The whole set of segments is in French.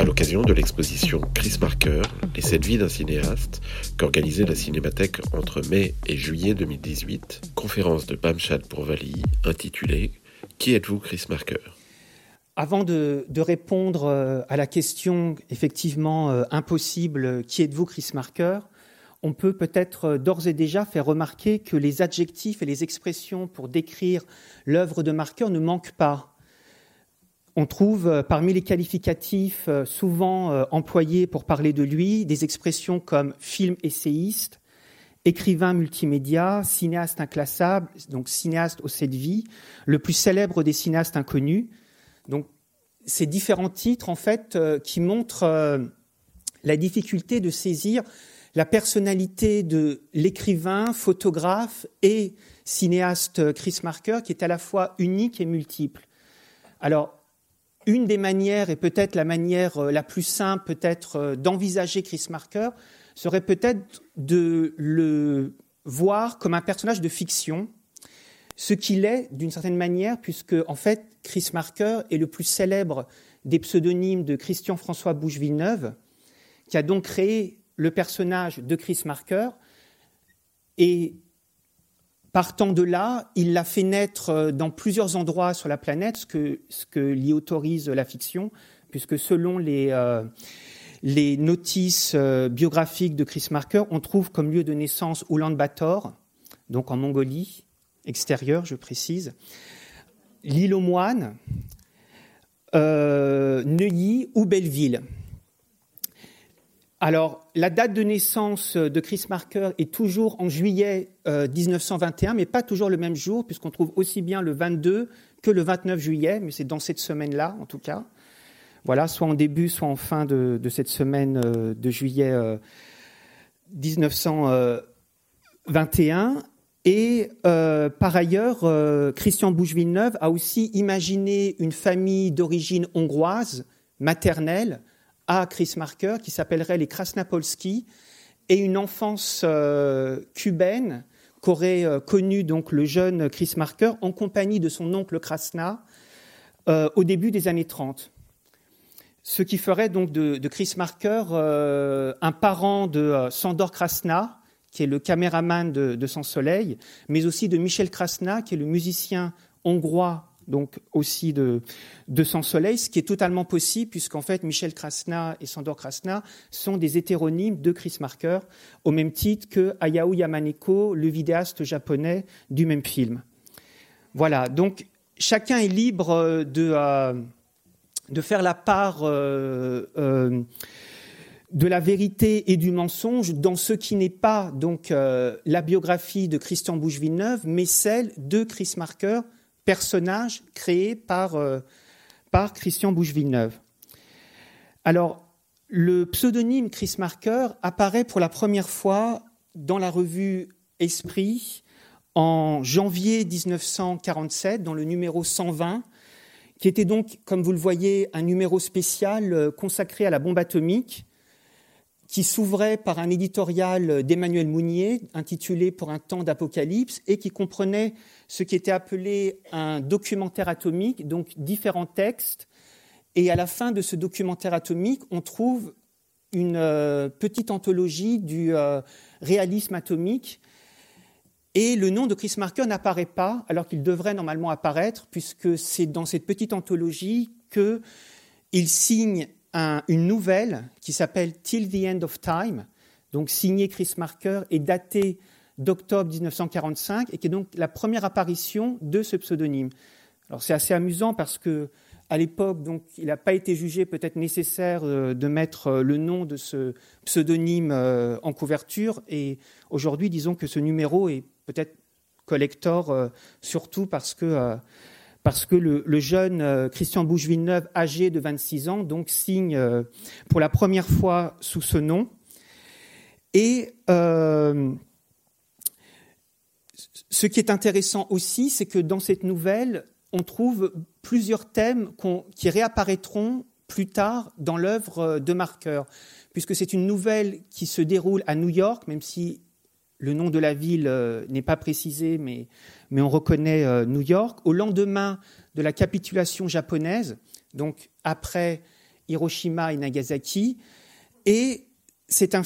À l'occasion de l'exposition Chris Marker, Les sept vies d'un cinéaste, qu'organisait la Cinémathèque entre mai et juillet 2018, conférence de Bamchad Pourvali intitulée Qui êtes-vous Chris Marker? Avant de, répondre euh, à la question effectivement euh, impossible, qui êtes-vous Chris Marker? on peut peut-être euh, d'ores et déjà faire remarquer que les adjectifs et les expressions pour décrire l'œuvre de Marker ne manquent pas. On trouve euh, parmi les qualificatifs euh, souvent euh, employés pour parler de lui des expressions comme film essayiste, écrivain multimédia, cinéaste inclassable, donc cinéaste au de vie, le plus célèbre des cinéastes inconnus. Donc ces différents titres en fait qui montrent la difficulté de saisir la personnalité de l'écrivain, photographe et cinéaste Chris Marker qui est à la fois unique et multiple. Alors une des manières, et peut-être la manière euh, la plus simple peut-être euh, d'envisager Chris Marker, serait peut-être de le voir comme un personnage de fiction, ce qu'il est d'une certaine manière, puisque en fait Chris Marker est le plus célèbre des pseudonymes de Christian François Bouche-Villeneuve, qui a donc créé le personnage de Chris Marker, et Partant de là, il l'a fait naître euh, dans plusieurs endroits sur la planète, ce que, ce l'y autorise la fiction, puisque selon les, euh, notices euh, biographiques de Chris Marker, on trouve comme lieu de naissance Ulaanbaatar, donc en Mongolie, extérieure, je précise, l'île aux moines, Neuilly ou Belleville. Alors, la date de naissance de Chris Marker est toujours en juillet 1921, euh, mais pas toujours le même jour, puisqu'on trouve aussi bien le 22 que le 29 juillet, mais c'est dans cette semaine-là, en tout cas. Voilà, soit en début, soit en fin de, cette semaine euh, de juillet 1921. Euh, Et par ailleurs, Christian Bouche-Villeneuve a aussi imaginé une famille d'origine hongroise, maternelle, à Chris Marker qui s'appellerait les Krasnapolski et une enfance euh, cubaine qu'aurait euh, connue donc le jeune Chris Marker en compagnie de son oncle Krasna euh, au début des années 30. Ce qui ferait donc de, Chris Marker un parent de Sandor Krasna, qui est le caméraman de, de Sans Soleil, mais aussi de Michel Krasna, qui est le musicien hongrois donc aussi de, Sans Soleil, ce qui est totalement possible puisqu'en fait Michel Krasna et Sandor Krasna sont des hétéronymes de Chris Marker, au même titre que Hayao Yamaneko, le vidéaste japonais du même film. Voilà, donc chacun est libre euh, de, euh, de faire la part euh, de la vérité et du mensonge dans ce qui n'est pas donc la biographie de Christian Bouche-Villeneuve, mais celle de Chris Marker, personnage créé par, euh, par Christian Bouche-Villeneuve. Alors, le pseudonyme Chris Marker apparaît pour la première fois dans la revue Esprit en janvier 1947, dans le numéro 120, qui était donc, comme vous le voyez, un numéro spécial euh, consacré à la bombe atomique, qui s'ouvrait par un éditorial d'Emmanuel Mounier intitulé Pour un temps d'apocalypse et qui comprenait ce qui était appelé un documentaire atomique, donc différents textes. Et à la fin de ce documentaire atomique, on trouve une euh, petite anthologie du euh, réalisme atomique. Et le nom de Chris Marker n'apparaît pas, alors qu'il devrait normalement apparaître, puisque c'est dans cette petite anthologie qu'il signe une nouvelle qui s'appelle Till the End of Time, donc signée Chris Marker et datée d'octobre 1945 et qui est donc la première apparition de ce pseudonyme. Alors c'est assez amusant parce que à l'époque, donc, il n'a pas été jugé peut-être nécessaire euh, de mettre euh, le nom de ce pseudonyme euh, en couverture. Et aujourd'hui, disons que ce numéro est peut-être collector, surtout parce que parce que le, jeune euh, Christian Bouche-Villeneuve, âgé de 26 ans, signe euh, pour la première fois sous ce nom. Et euh, ce qui est intéressant aussi, c'est que dans cette nouvelle, on trouve plusieurs thèmes qui réapparaîtront plus tard dans l'œuvre de Marker, puisque c'est une nouvelle qui se déroule à New York, même si le nom de la ville euh, n'est pas précisé, mais, on reconnaît euh, New York, au lendemain de la capitulation japonaise, donc après Hiroshima et Nagasaki, et c'est un,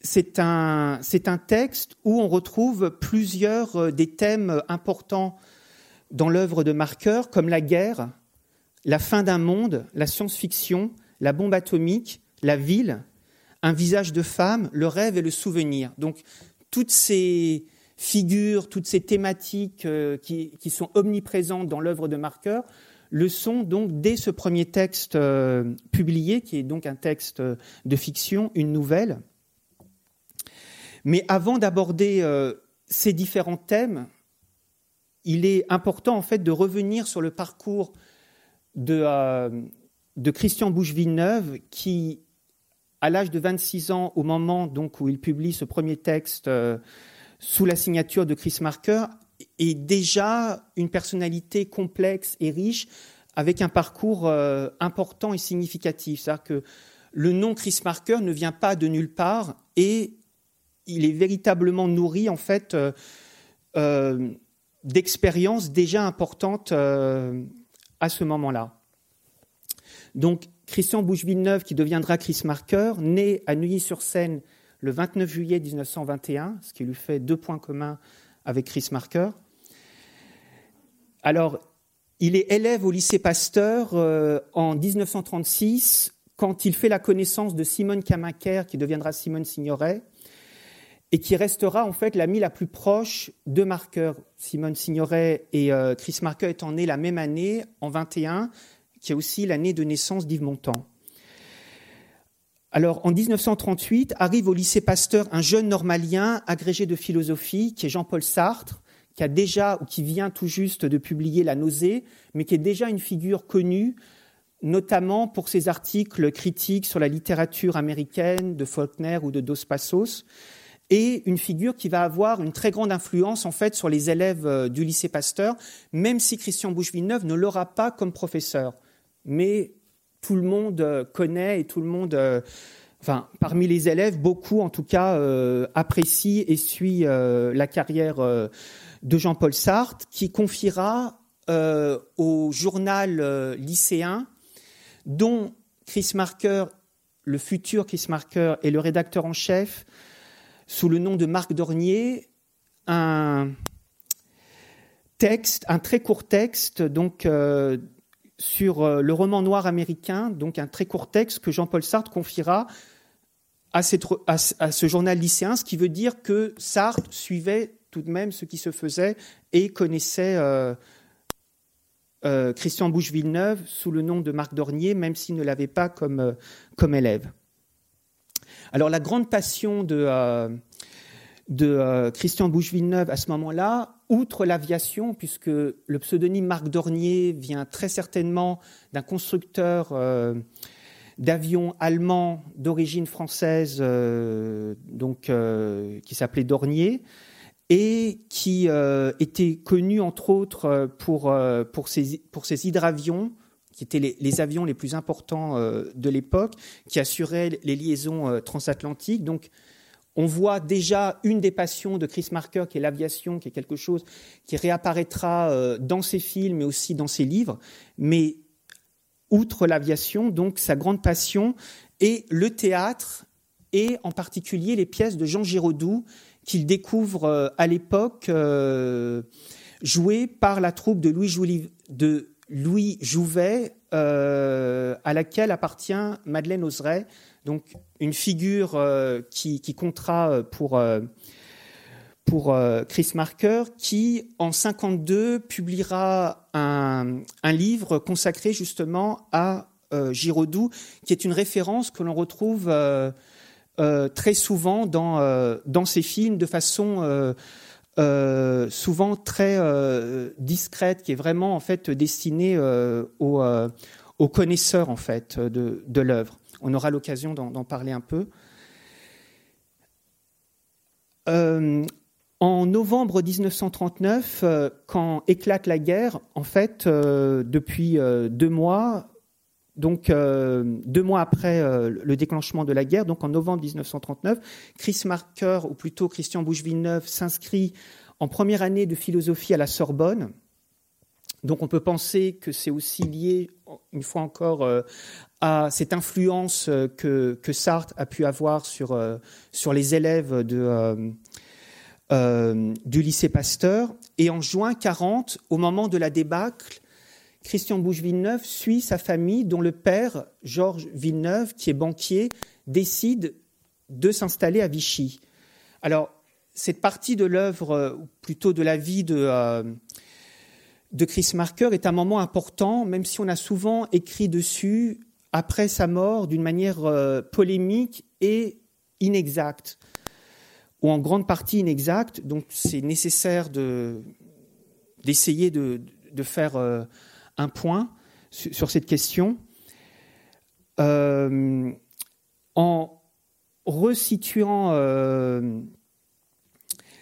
c'est un, c'est un texte où on retrouve plusieurs euh, des thèmes importants dans l'œuvre de Marker, comme la guerre, la fin d'un monde, la science-fiction, la bombe atomique, la ville, un visage de femme, le rêve et le souvenir. Donc toutes ces figures, toutes ces thématiques euh, qui, sont omniprésentes dans l'œuvre de Marker le sont donc dès ce premier texte euh, publié, qui est donc un texte de fiction, une nouvelle. Mais avant d'aborder euh, ces différents thèmes, il est important en fait de revenir sur le parcours de, euh, de Christian Bouche-Villeneuve qui, à l'âge de 26 ans, au moment donc où il publie ce premier texte euh, sous la signature de Chris Marker, est déjà une personnalité complexe et riche avec un parcours important et significatif. C'est-à-dire que le nom Chris Marker ne vient pas de nulle part et il est véritablement nourri en fait euh, euh, d'expériences déjà importantes euh, à ce moment-là. Donc Christian Bouche-Villeneuve, qui deviendra Chris Marker, né à Neuilly-sur-Seine le 29 juillet 1921, ce qui lui fait deux points communs avec Chris Marker. Alors, il est élève au lycée Pasteur en 1936 quand il fait la connaissance de Simone Camaquer, qui deviendra Simone Signoret, et qui restera en fait l'ami la plus proche de Marker. Simone Signoret et euh, Chris Marker étant nés la même année, en 21, qui est aussi l'année de naissance d'Yves Montand. Alors, en 1938, arrive au lycée Pasteur un jeune normalien agrégé de philosophie, qui est Jean-Paul Sartre, qui a déjà, ou qui vient tout juste de publier La nausée, mais qui est déjà une figure connue, notamment pour ses articles critiques sur la littérature américaine de Faulkner ou de Dos Passos, et une figure qui va avoir une très grande influence en fait sur les élèves euh, du lycée Pasteur, même si Christian Bouche-Villeneuve ne l'aura pas comme professeur. Mais tout le monde euh, connaît et tout le monde, euh, enfin parmi les élèves, beaucoup en tout cas apprécient et suit la carrière de Jean-Paul Sartre, qui confiera au journal lycéen, dont Chris Marker, le futur Chris Marker, est le rédacteur en chef, sous le nom de Marc Dornier un texte, un très court texte, donc euh, sur euh, le roman noir américain, donc un très court texte que Jean-Paul Sartre confiera à, ce journal lycéen, ce qui veut dire que Sartre suivait tout de même ce qui se faisait et connaissait euh, Christian Bouche-Villeneuve sous le nom de Marc Dornier, même s'il ne l'avait pas comme, élève. Alors la grande passion de, euh, euh, Christian Bouche-Villeneuve à ce moment-là, outre l'aviation, puisque le pseudonyme Marc Dornier vient très certainement d'un constructeur euh, d'avions allemands d'origine française, donc qui s'appelait Dornier et qui était connu entre autres pour, ses, hydravions qui étaient les, avions les plus importants euh, de l'époque, qui assuraient les liaisons euh, transatlantiques. On voit déjà une des passions de Chris Marker, qui est l'aviation, qui est quelque chose qui réapparaîtra euh, dans ses films, mais aussi dans ses livres. Mais outre l'aviation, donc sa grande passion est le théâtre et en particulier les pièces de Jean Giraudoux qu'il découvre à l'époque jouées par la troupe de Louis, Jouvet, euh, à laquelle appartient Madeleine Oseret, donc une figure euh, qui, comptera euh, pour, pour Chris Marker, qui en 52 publiera un, livre consacré justement à Giraudoux, qui est une référence que l'on retrouve très souvent dans, ses films de façon euh, souvent très euh, discrète, qui est vraiment en fait destinée euh, aux, connaisseurs en fait de l'œuvre. On aura l'occasion d'en parler un peu. En novembre 1939, euh, quand éclate la guerre, en fait, euh, depuis euh, deux mois, donc deux mois après le déclenchement de la guerre, donc en novembre 1939, Chris Marker, ou plutôt Christian Bouche-Villeneuve, s'inscrit en première année de philosophie à la Sorbonne. Donc on peut penser que c'est aussi lié, une fois encore, à cette influence que, que, Sartre a pu avoir sur, sur les élèves euh, du lycée Pasteur. Et en juin 40, au moment de la débâcle, Christian Bouche-Villeneuve suit sa famille, dont le père, Georges Villeneuve, qui est banquier, décide de s'installer à Vichy. Alors, cette partie de l'œuvre, euh, ou plutôt de la vie de, euh, de Chris Marker, est un moment important, même si on a souvent écrit dessus, après sa mort, d'une manière polémique et inexacte ou en grande partie inexacte. Donc c'est nécessaire d'essayer de, faire euh, un point sur, cette question. Euh, en resituant euh,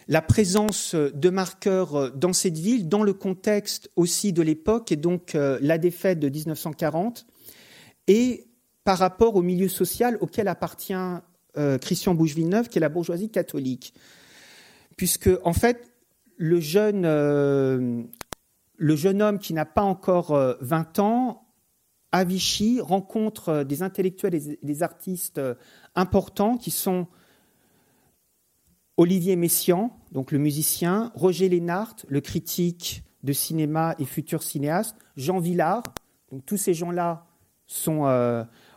la présence de marqueurs dans cette ville, dans le contexte aussi de l'époque, et donc la défaite de 1940, et par rapport au milieu social auquel appartient euh, Christian Bouche-Villeneuve, qui est la bourgeoisie catholique. Puisque, en fait, le jeune, euh, le jeune homme qui n'a pas encore 20 euh, ans, à Vichy, rencontre des intellectuels et des artistes importants qui sont Olivier Messiaen, donc le musicien, Roger Lénart, le critique de cinéma et futur cinéaste, Jean Villard. Donc tous ces gens-là sont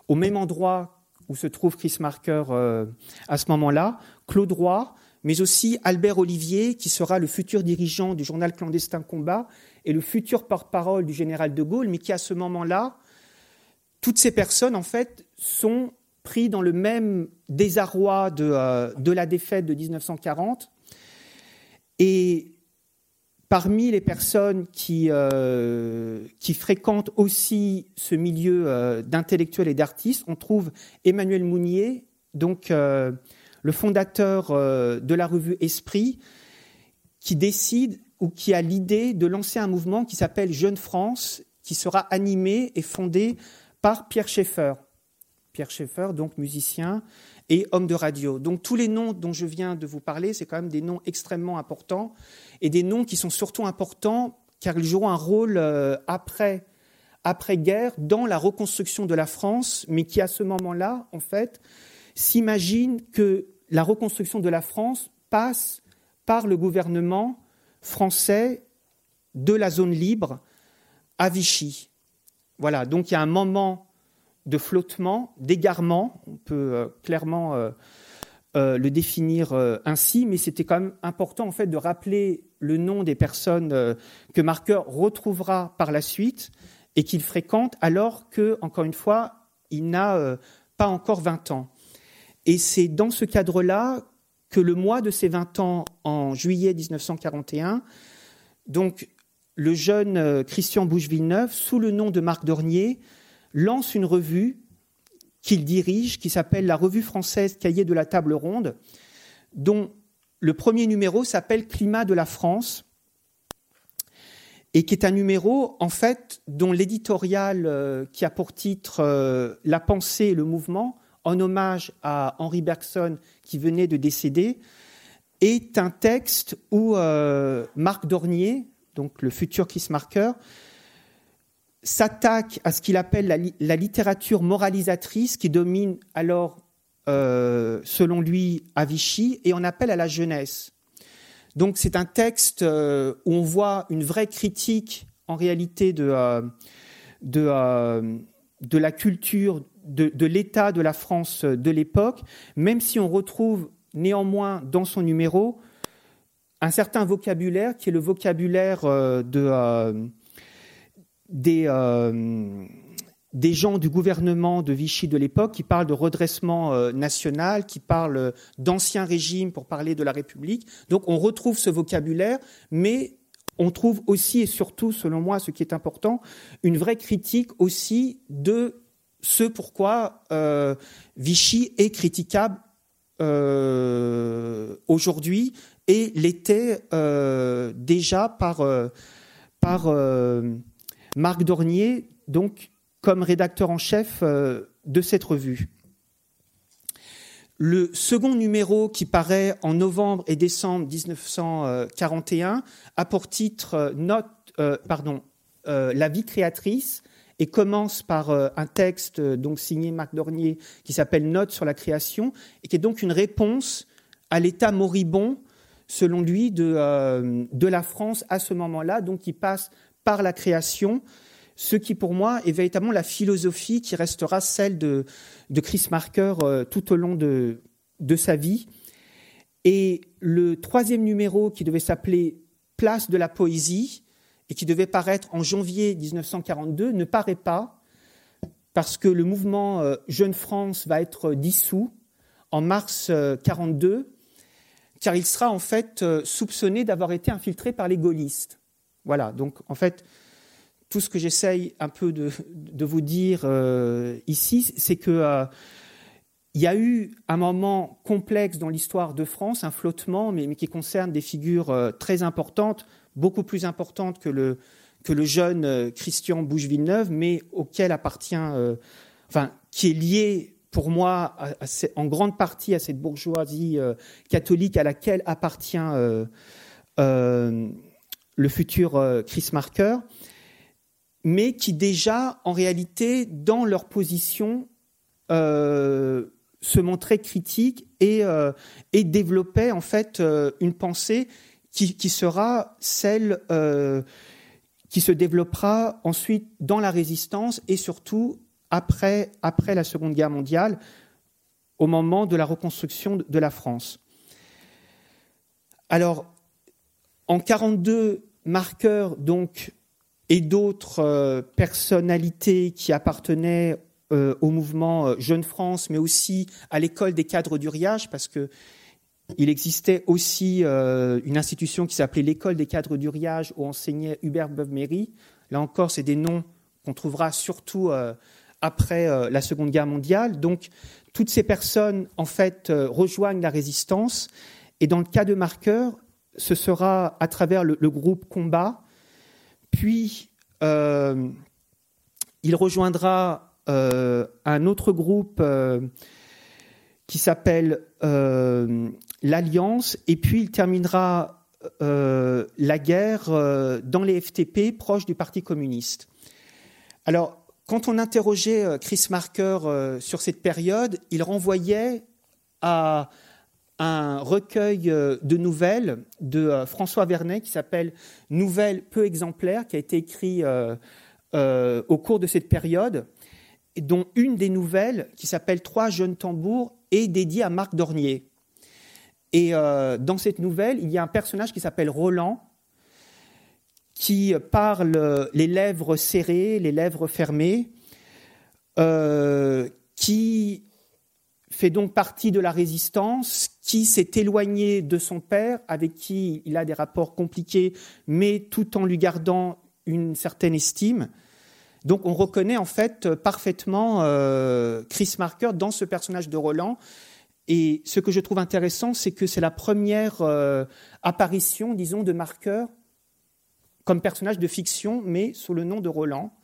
au même endroit où se trouve Chris Marker euh, à ce moment-là, Claude Roy, mais aussi Albert Olivier, qui sera le futur dirigeant du journal clandestin Combat et le futur porte-parole du général de Gaulle, mais qui à ce moment-là, toutes ces personnes, en fait, sont dans le même désarroi de, euh, la défaite de 1940. Et Parmi les personnes qui, euh, fréquentent aussi ce milieu euh, d'intellectuels et d'artistes, on trouve Emmanuel Mounier, donc le fondateur de la revue Esprit, qui décide ou qui a l'idée de lancer un mouvement qui s'appelle Jeune France, qui sera animé et fondé par Pierre Schaeffer. Pierre Schaeffer, donc musicien et homme de radio. Donc tous les noms dont je viens de vous parler, c'est quand même des noms extrêmement importants et des noms qui sont surtout importants car ils joueront un rôle euh, après après-guerre dans la reconstruction de la France, mais qui à ce moment-là, en fait, s'imagine que la reconstruction de la France passe par le gouvernement français de la zone libre à Vichy. Voilà, donc il y a un moment de flottement, d'égarement, on peut euh, clairement euh, euh, le définir ainsi, mais c'était quand même important en fait de rappeler le nom des personnes que Marker retrouvera par la suite et qu'il fréquente alors que, encore une fois, il n'a pas encore 20 ans. Et c'est dans ce cadre-là que le mois de ses 20 ans, en juillet 1941, donc le jeune Christian Bouche-Villeneuve, sous le nom de Marc Dornier, lance une revue qu'il dirige, qui s'appelle la Revue française Cahier de la Table Ronde, dont le premier numéro s'appelle Climat de la France, et qui est un numéro, en fait, dont l'éditorial euh, qui a pour titre euh, La pensée et le mouvement, en hommage à Henri Bergson, qui venait de décéder, est un texte où euh, Marc Dornier, donc le futur Kiss Marker, s'attaque à ce qu'il appelle la, littérature moralisatrice qui domine alors, euh, selon lui, à Vichy, et on appelle à la jeunesse. Donc c'est un texte euh, où on voit une vraie critique en réalité de, euh, de, la culture, de, de l'état de la France de l'époque, même si on retrouve néanmoins dans son numéro un certain vocabulaire qui est le vocabulaire de des, euh, des gens du gouvernement de Vichy de l'époque qui parlent de redressement euh, national, qui parlent d'ancien régime pour parler de la République. Donc on retrouve ce vocabulaire, mais on trouve aussi et surtout, selon moi, ce qui est important, une vraie critique aussi de ce pourquoi euh, Vichy est critiquable aujourd'hui et l'était euh, déjà par, euh, par euh, Marc Dornier, donc comme rédacteur en chef euh, de cette revue. Le second numéro qui paraît en novembre et décembre 1941 a pour titre euh, note, euh, pardon, La vie créatrice et commence par un texte donc signé Marc Dornier qui s'appelle Note sur la création et qui est donc une réponse à l'état moribond selon lui de, de la France à ce moment-là, donc qui passe par la création, ce qui pour moi est véritablement la philosophie qui restera celle de, de Chris Marker euh, tout au long de, de sa vie. Et le troisième numéro qui devait s'appeler Place de la poésie et qui devait paraître en janvier 1942 ne paraît pas parce que le mouvement euh, Jeune France va être dissous en mars 42 car il sera en fait euh, soupçonné d'avoir été infiltré par les gaullistes. Voilà, donc en fait, tout ce que j'essaye un peu de, vous dire euh, ici, c'est que euh, il y a eu un moment complexe dans l'histoire de France, un flottement, mais, qui concerne des figures euh, très importantes, beaucoup plus importantes que le, jeune euh, Christian Bouche-Villeneuve, mais auquel appartient, enfin, qui est lié pour moi en grande partie à cette bourgeoisie catholique à laquelle appartient le futur euh, Chris Marker, mais qui déjà, en réalité, dans leur position, euh, se montraient critiques et, euh, développaient en fait une pensée qui, sera celle qui se développera ensuite dans la résistance et surtout après, la Seconde Guerre mondiale, au moment de la reconstruction de- la France. Alors, en 42, Marqueur donc et d'autres euh, personnalités qui appartenaient euh, au mouvement euh, Jeune France, mais aussi à l'école des cadres du Riage, parce que il existait aussi une institution qui s'appelait l'école des cadres du Riage, où enseignait Hubert Beuve-Méry. Là encore, c'est des noms qu'on trouvera surtout après la Seconde Guerre mondiale. Donc, toutes ces personnes, en fait, rejoignent la résistance. Et dans le cas de Marqueur, ce sera à travers le, groupe Combat. Puis, euh, il rejoindra euh, un autre groupe euh, qui s'appelle l'Alliance. Et puis, il terminera la guerre dans les FTP, proches du Parti communiste. Alors, quand on interrogeait Chris Marker sur cette période, il renvoyait à un recueil euh, de nouvelles de euh, François Vernet qui s'appelle Nouvelles peu exemplaires, qui a été écrit euh, au cours de cette période, dont une des nouvelles, qui s'appelle Trois jeunes tambours, est dédiée à Marc Dornier. Et dans cette nouvelle, il y a un personnage qui s'appelle Roland, qui parle les lèvres serrées, les lèvres fermées, qui fait donc partie de la résistance, qui s'est éloigné de son père, avec qui il a des rapports compliqués, mais tout en lui gardant une certaine estime. Donc on reconnaît en fait parfaitement euh, Chris Marker dans ce personnage de Roland. Et ce que je trouve intéressant, c'est que c'est la première euh, apparition, disons, de Marker comme personnage de fiction, mais sous le nom de Roland.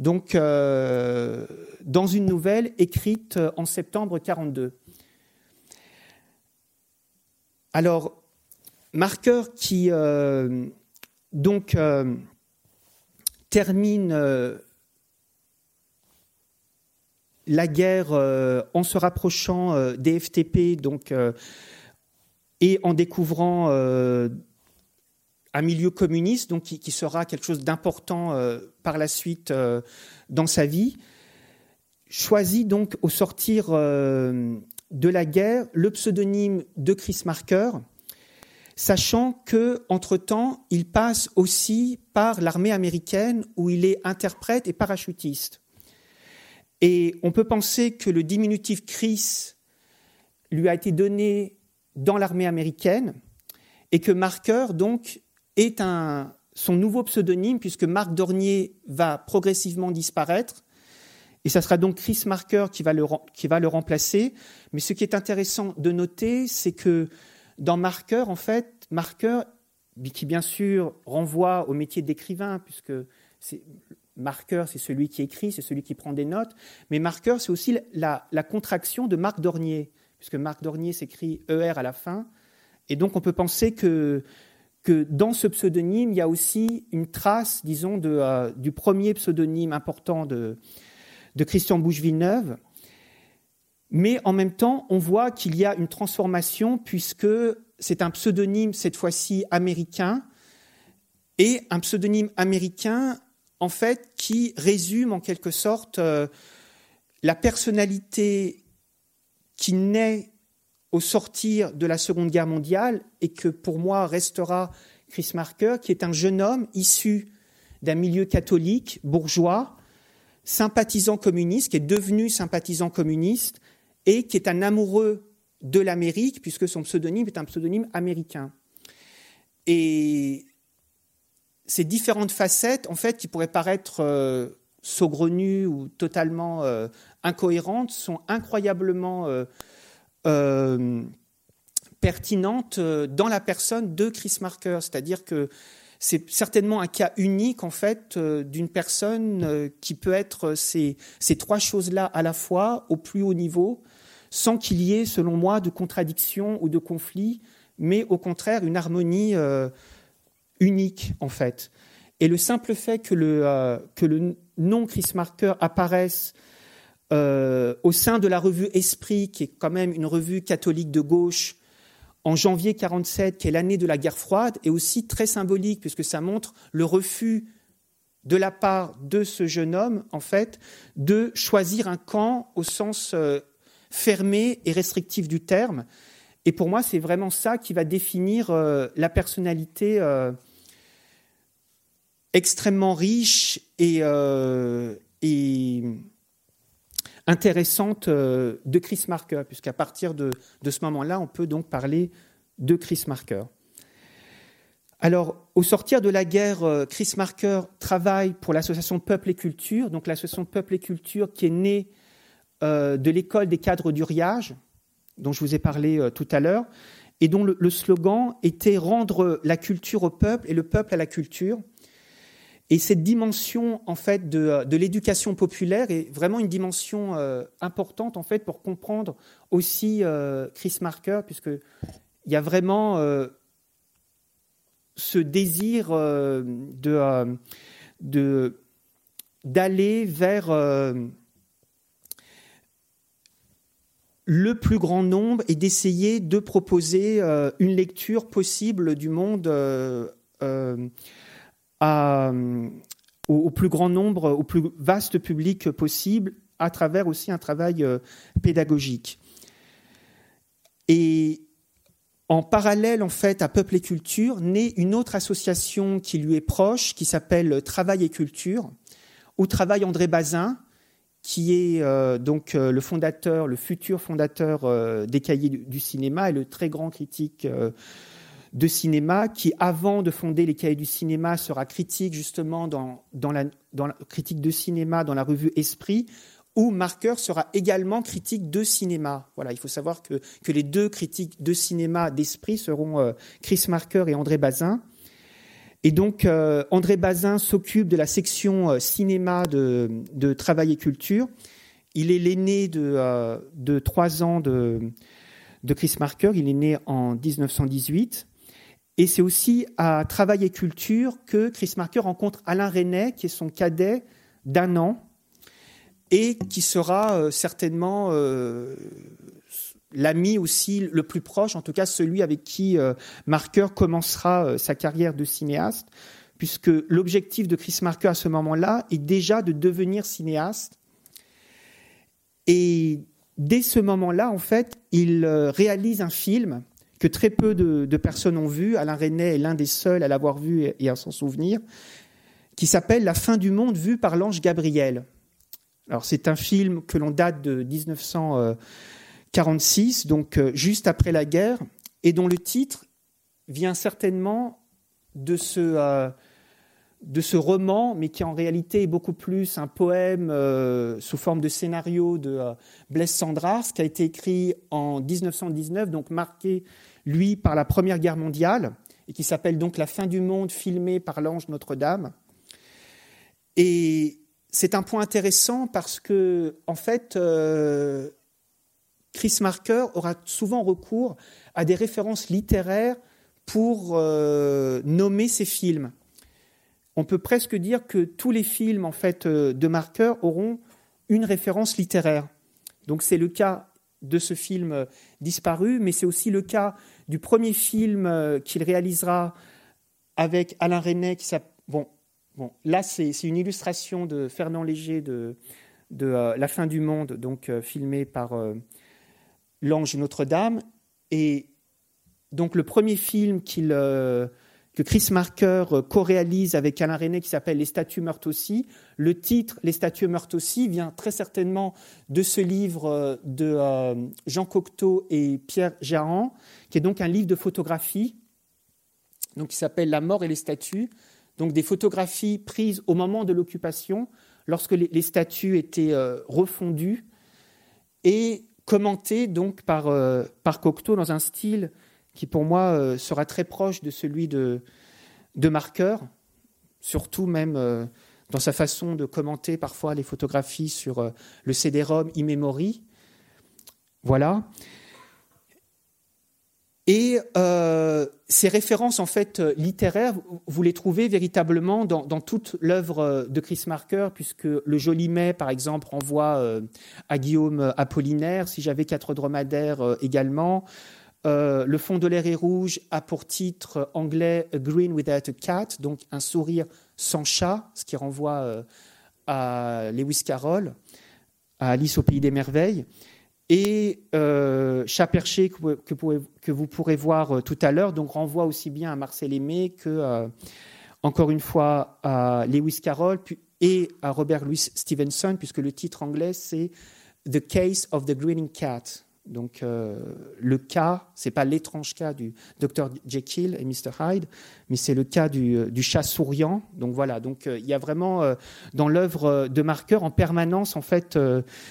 Donc, euh, dans une nouvelle écrite en septembre 42. Alors, Marker qui euh, donc euh, termine la guerre en se rapprochant des FTP, donc et en découvrant un milieu communiste, donc qui, sera quelque chose d'important euh, par la suite euh, dans sa vie, choisit donc au sortir euh, de la guerre le pseudonyme de Chris Marker, sachant que entre temps il passe aussi par l'armée américaine où il est interprète et parachutiste. Et on peut penser que le diminutif Chris lui a été donné dans l'armée américaine et que Marker donc est son nouveau pseudonyme puisque Marc Dornier va progressivement disparaître. Et ça sera donc Chris Marker qui va, le, remplacer. Mais ce qui est intéressant de noter, c'est que dans Marqueur, en fait, Marqueur, qui bien sûr renvoie au métier d'écrivain, puisque marqueur, c'est celui qui écrit, c'est celui qui prend des notes, mais marqueur, c'est aussi la, la contraction de Marc Dornier, puisque Marc Dornier s'écrit ER à la fin, et donc on peut penser que que dans ce pseudonyme, il y a aussi une trace, disons, de, euh, du premier pseudonyme important de, Christian Bouche-Villeneuve. Mais en même temps, on voit qu'il y a une transformation puisque c'est un pseudonyme, cette fois-ci américain, et un pseudonyme américain, en fait, qui résume en quelque sorte euh, la personnalité qui naît au sortir de la Seconde Guerre mondiale et que pour moi restera Chris Marker, qui est un jeune homme issu d'un milieu catholique, bourgeois, sympathisant communiste, qui est devenu sympathisant communiste et qui est un amoureux de l'Amérique, puisque son pseudonyme est un pseudonyme américain. Et ces différentes facettes, en fait, qui pourraient paraître euh, saugrenues ou totalement euh, incohérentes, sont incroyablement euh, euh, pertinente euh, dans la personne de Chris Marker. C'est-à-dire que c'est certainement un cas unique en fait euh, d'une personne qui peut être ces, ces trois choses-là à la fois au plus haut niveau, sans qu'il y ait, selon moi, de contradiction ou de conflit, mais au contraire une harmonie unique en fait. Et le simple fait que le, que le nom Chris Marker apparaisse euh, au sein de la revue Esprit, qui est quand même une revue catholique de gauche, en janvier 47, qui est l'année de la guerre froide, est aussi très symbolique, puisque ça montre le refus de la part de ce jeune homme, en fait, de choisir un camp au sens euh, fermé et restrictif du terme. Et pour moi, c'est vraiment ça qui va définir euh, la personnalité extrêmement riche et, et intéressante euh, de Chris Marker, puisqu'à partir de, ce moment-là, on peut donc parler de Chris Marker. Alors, au sortir de la guerre, euh, Chris Marker travaille pour l'association Peuple et Culture, donc l'association Peuple et Culture qui est née euh, de l'école des cadres d'Uriage, dont je vous ai parlé tout à l'heure, et dont le, slogan était rendre la culture au peuple et le peuple à la culture. Et cette dimension en fait de, de l'éducation populaire est vraiment une dimension euh, importante en fait pour comprendre aussi euh, Chris Marker, puisque il y a vraiment euh, ce désir de d'aller vers le plus grand nombre et d'essayer de proposer une lecture possible du monde au, plus grand nombre, au plus vaste public possible, à travers aussi un travail euh, pédagogique. Et en parallèle, en fait, à Peuple et Culture, naît une autre association qui lui est proche, qui s'appelle Travail et Culture, où travaille André Bazin, qui est euh, donc euh, le fondateur, le futur fondateur des Cahiers du, cinéma et le très grand critique de cinéma qui, avant de fonder les cahiers du cinéma, sera critique justement dans, la, critique de cinéma dans la revue Esprit, où Marker sera également critique de cinéma. Voilà, il faut savoir que, les deux critiques de cinéma d'Esprit seront euh, Chris Marker et André Bazin. Et donc, euh, André Bazin s'occupe de la section euh, cinéma de, de, Travail et Culture. Il est l'aîné de, de trois ans de, de Chris Marker. Il est né en 1918. Et c'est aussi à Travail et Culture que Chris Marker rencontre Alain Renet, qui est son cadet d'un an, et qui sera euh, certainement euh, l'ami aussi le plus proche, en tout cas celui avec qui euh, Marker commencera sa carrière de cinéaste, puisque l'objectif de Chris Marker à ce moment-là est déjà de devenir cinéaste. Et dès ce moment-là, en fait, il réalise un film que très peu de, personnes ont vu. Alain René est l'un des seuls à l'avoir vu et, à s'en souvenir, qui s'appelle La fin du monde vue par l'ange Gabriel. Alors c'est un film que l'on date de 1946, donc euh, juste après la guerre, et dont le titre vient certainement de ce, euh, de ce roman, mais qui en réalité est beaucoup plus un poème euh, sous forme de scénario de euh, Blaise Sandras, qui a été écrit en 1919, donc marqué, lui, par la Première Guerre mondiale, et qui s'appelle donc La fin du monde, filmé par l'ange Notre-Dame. Et c'est un point intéressant parce que, en fait, euh, Chris Marker aura souvent recours à des références littéraires pour nommer ses films on peut presque dire que tous les films en fait euh, de Marker auront une référence littéraire. Donc c'est le cas de ce film euh, disparu, mais c'est aussi le cas du premier film euh, qu'il réalisera avec Alain Resnais qui bon, bon, là c'est une illustration de Fernand Léger de, de La fin du monde, donc filmé par l'Ange Notre-Dame. Et donc le premier film qu'il que Chris Marker euh, co-réalise avec Alain René qui s'appelle Les statues meurent aussi. Le titre Les statues meurent aussi vient très certainement de ce livre euh, de euh, Jean Cocteau et Pierre Jahan, qui est donc un livre de photographie, qui s'appelle La mort et les statues, donc des photographies prises au moment de l'occupation, lorsque les, statues étaient refondues et commentées donc par, par Cocteau dans un style qui pour moi euh, sera très proche de celui de, de Marker, surtout même euh, dans sa façon de commenter parfois les photographies sur euh, le CD-ROM. Voilà. Et ces références en fait littéraires, vous les trouvez véritablement dans, dans toute l'œuvre de Chris Marker, puisque le Joli Mai, par exemple, renvoie à Guillaume Apollinaire. Si j'avais quatre dromadaires également, euh, le fond de l'air est rouge a pour titre anglais A Green Without a Cat, donc un sourire sans chat, ce qui renvoie euh, à Lewis Carroll, Alice au pays des merveilles. Et euh, Chat perché que, vous pourrez voir tout à l'heure, donc renvoie aussi bien à Marcel Aimé que, encore une fois, à Lewis Carroll et à Robert Louis Stevenson, puisque le titre anglais c'est The Case of the Grinning Cat. Donc euh, le cas, c'est pas l'étrange cas du Dr Jekyll et Mr Hyde, mais c'est le cas du, euh, chat souriant. Donc voilà, donc euh, il y a vraiment dans l'œuvre de Marker en permanence en fait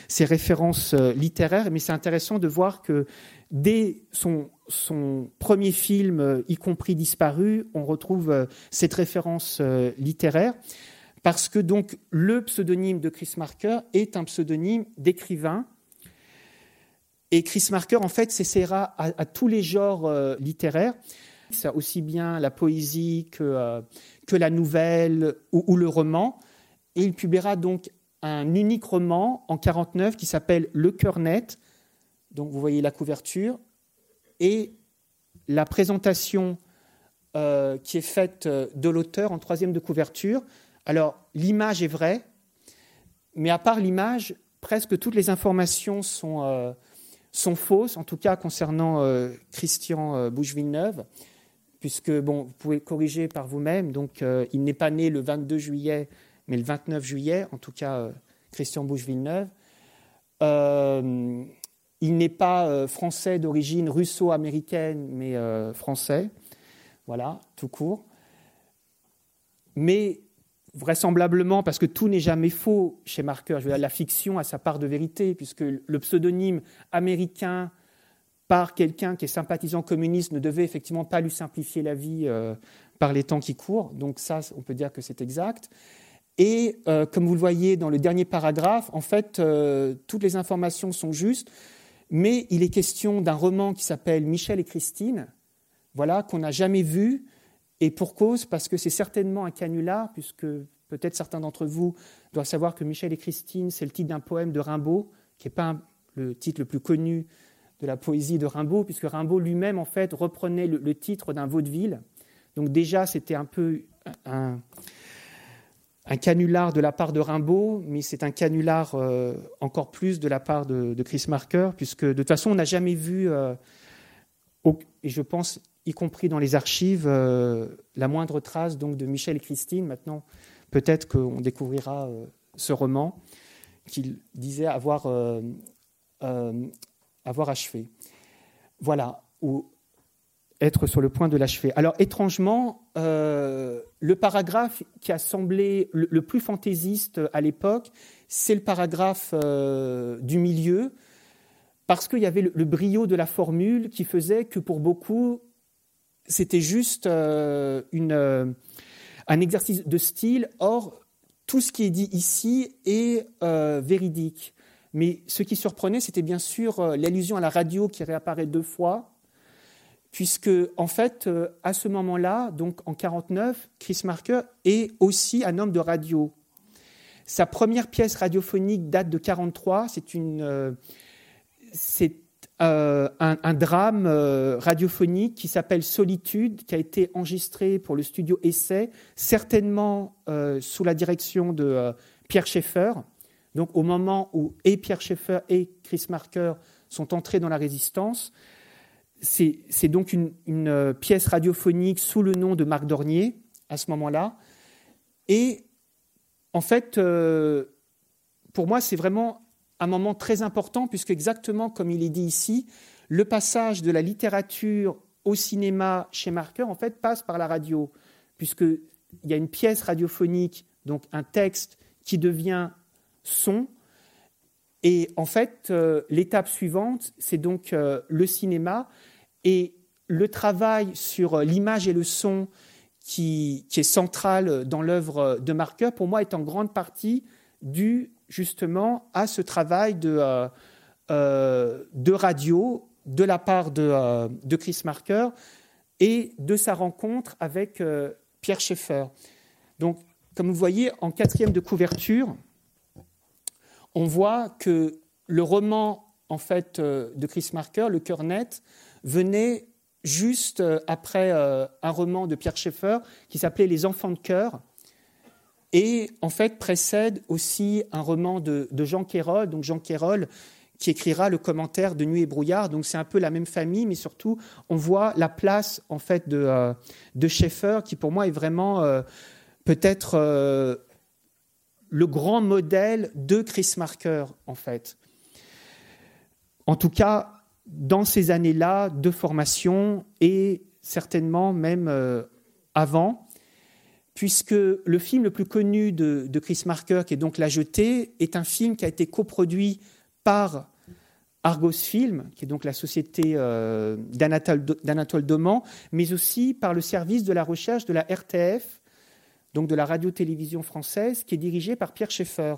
ces références littéraires. Mais c'est intéressant de voir que dès son, son premier film, y compris disparu, on retrouve cette référence littéraire parce que donc le pseudonyme de Chris Marker est un pseudonyme d'écrivain et Chris Marker, en fait, s'essaiera à, tous les genres euh, littéraires, aussi bien la poésie que, euh, que la nouvelle ou, le roman. Et il publiera donc un unique roman en 49 qui s'appelle Le cœur net. Donc vous voyez la couverture et la présentation euh, qui est faite de l'auteur en troisième de couverture. Alors l'image est vraie, mais à part l'image, presque toutes les informations sont sont fausses, en tout cas concernant euh, Christian euh, Bouche-Villeneuve, puisque, bon, vous pouvez corriger par vous-même, donc euh, il n'est pas né le 22 juillet, mais le 29 juillet, en tout cas Christian Bouche-Villeneuve. il n'est pas français d'origine russo-américaine, mais français, voilà, tout court. Mais vraisemblablement, parce que tout n'est jamais faux chez Marker, je la fiction a sa part de vérité, puisque le pseudonyme américain par quelqu'un qui est sympathisant communiste ne devait effectivement pas lui simplifier la vie euh, par les temps qui courent. Donc ça, on peut dire que c'est exact. Et euh, comme vous le voyez dans le dernier paragraphe, en fait, euh, toutes les informations sont justes, mais il est question d'un roman qui s'appelle Michel et Christine, voilà, qu'on n'a jamais vu, et pour cause, parce que c'est certainement un canular, puisque peut-être certains d'entre vous doivent savoir que Michel et Christine, c'est le titre d'un poème de Rimbaud, qui n'est pas le titre le plus connu de la poésie de Rimbaud, puisque Rimbaud lui-même, en fait, reprenait le, titre d'un vaudeville. Donc déjà, c'était un peu un, canular de la part de Rimbaud, mais c'est un canular euh, encore plus de la part de, Chris Marker, puisque de toute façon, on n'a jamais vu, euh, et je pense y compris dans les archives, euh, la moindre trace donc de Michel et Christine. Maintenant, peut-être qu'on découvrira euh, ce roman qu'il disait avoir, euh, avoir achevé. Voilà. être sur le point de l'achever. Alors étrangement, le paragraphe qui a semblé le, plus fantaisiste à l'époque, c'est le paragraphe du milieu, parce qu'il y avait le, brio de la formule qui faisait que pour beaucoup, c'était juste euh, euh, un exercice de style. Or, tout ce qui est dit ici est euh, véridique. Mais ce qui surprenait, c'était bien sûr l'allusion à la radio qui réapparaît deux fois, puisque en fait, à ce moment-là, donc en 49, Chris Marker est aussi un homme de radio. Sa première pièce radiophonique date de 43. C'est une, euh, un, drame euh, radiophonique qui s'appelle Solitude, qui a été enregistré pour le studio Essai, certainement euh, sous la direction de Pierre Schaeffer. Donc au moment où et Pierre Schaeffer et Chris Marker sont entrés dans la résistance, c'est donc une, pièce radiophonique sous le nom de Marc Dornier à ce moment-là. Et en fait, pour moi, c'est vraiment un moment très important puisque exactement comme il est dit ici, le passage de la littérature au cinéma chez Marker, en fait, passe par la radio, puisqu'il y a une pièce radiophonique, donc un texte qui devient son. Et en fait, euh, l'étape suivante, c'est donc euh, le cinéma et le travail sur l'image et le son qui, qui est central dans l'œuvre de Marker, pour moi, est en grande partie dû justement à ce travail de, euh, euh, radio de la part de, euh, de, Chris Marker et de sa rencontre avec Pierre Schaeffer. Donc, comme vous voyez, en quatrième de couverture, on voit que le roman en fait de Chris Marker, Le cœur net, venait juste après un roman de Pierre Schaeffer qui s'appelait Les enfants de cœur, et en fait précède aussi un roman de, Jean Quérol, donc Jean Quérol qui écrira le commentaire de Nuit et brouillard. Donc c'est un peu la même famille, mais surtout on voit la place en fait de, euh, de Schaeffer, qui pour moi est vraiment euh, peut-être euh, le grand modèle de Chris Marker en fait. En tout cas, dans ces années-là de formation et certainement même euh, avant, puisque le film le plus connu de, Chris Marker, qui est donc La Jetée, est un film qui a été coproduit par Argos Film, qui est donc la société euh, d'Anatole Doman, mais aussi par le service de la recherche de la RTF, donc de la radio-télévision française, qui est dirigé par Pierre Schaeffer.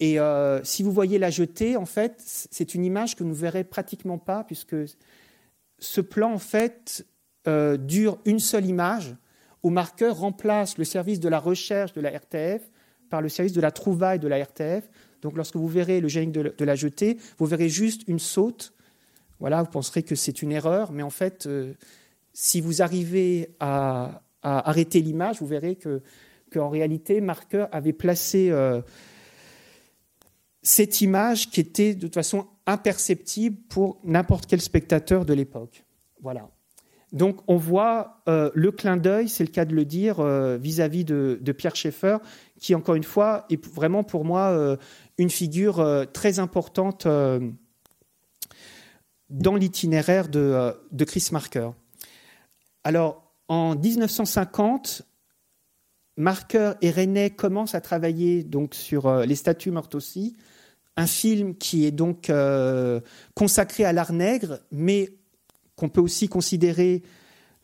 Et euh, si vous voyez La Jetée, en fait, c'est une image que vous ne verrez pratiquement pas, puisque ce plan, en fait, euh, dure une seule image, où Marker remplace le service de la recherche de la RTF par le service de la trouvaille de la RTF. Donc lorsque vous verrez le générique de, la jetée, vous verrez juste une saute. Voilà, vous penserez que c'est une erreur, mais en fait, euh, si vous arrivez à, à arrêter l'image, vous verrez que qu'en réalité, Marker avait placé euh, cette image qui était de toute façon imperceptible pour n'importe quel spectateur de l'époque. Voilà. Donc on voit euh, le clin d'œil, c'est le cas de le dire, euh, vis-à-vis de, Pierre Schaeffer, qui encore une fois est vraiment pour moi euh, une figure très importante dans l'itinéraire de, de, Chris Marker. Alors en 1950, Marker et René commencent à travailler donc sur les statues mortes aussi, un film qui est donc consacré à l'art nègre, mais qu'on peut aussi considérer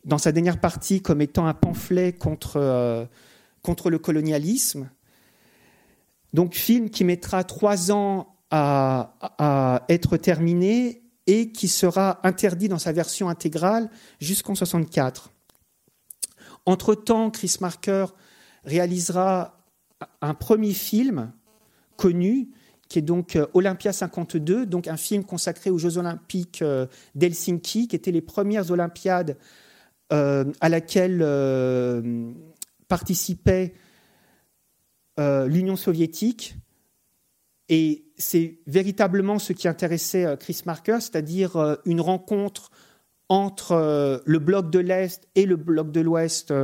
dans sa dernière partie comme étant un pamphlet contre, euh, le colonialisme. Donc film qui mettra trois ans à, à, être terminé et qui sera interdit dans sa version intégrale jusqu'en 64. Entre-temps, Chris Marker réalisera un premier film connu qui est donc euh, Olympia 52, donc un film consacré aux Jeux olympiques euh, d'Helsinki, qui étaient les premières Olympiades euh, à laquelle participait l'Union soviétique. Et c'est véritablement ce qui intéressait Chris Marker, c'est-à-dire une rencontre entre le bloc de l'Est et le bloc de l'Ouest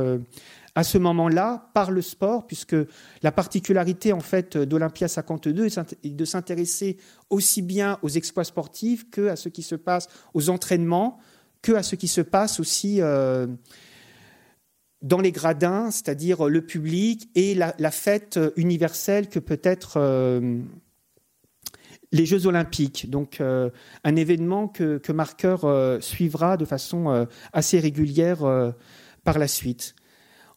à ce moment-là par le sport, puisque la particularité en fait d'Olympia 52 est de s'intéresser aussi bien aux exploits sportifs que à ce qui se passe aux entraînements, que à ce qui se passe aussi euh, dans les gradins, c'est-à-dire le public et la, fête universelle que peut être euh, les Jeux Olympiques. Donc, euh, un événement que, que Marqueur suivra de façon assez régulière par la suite.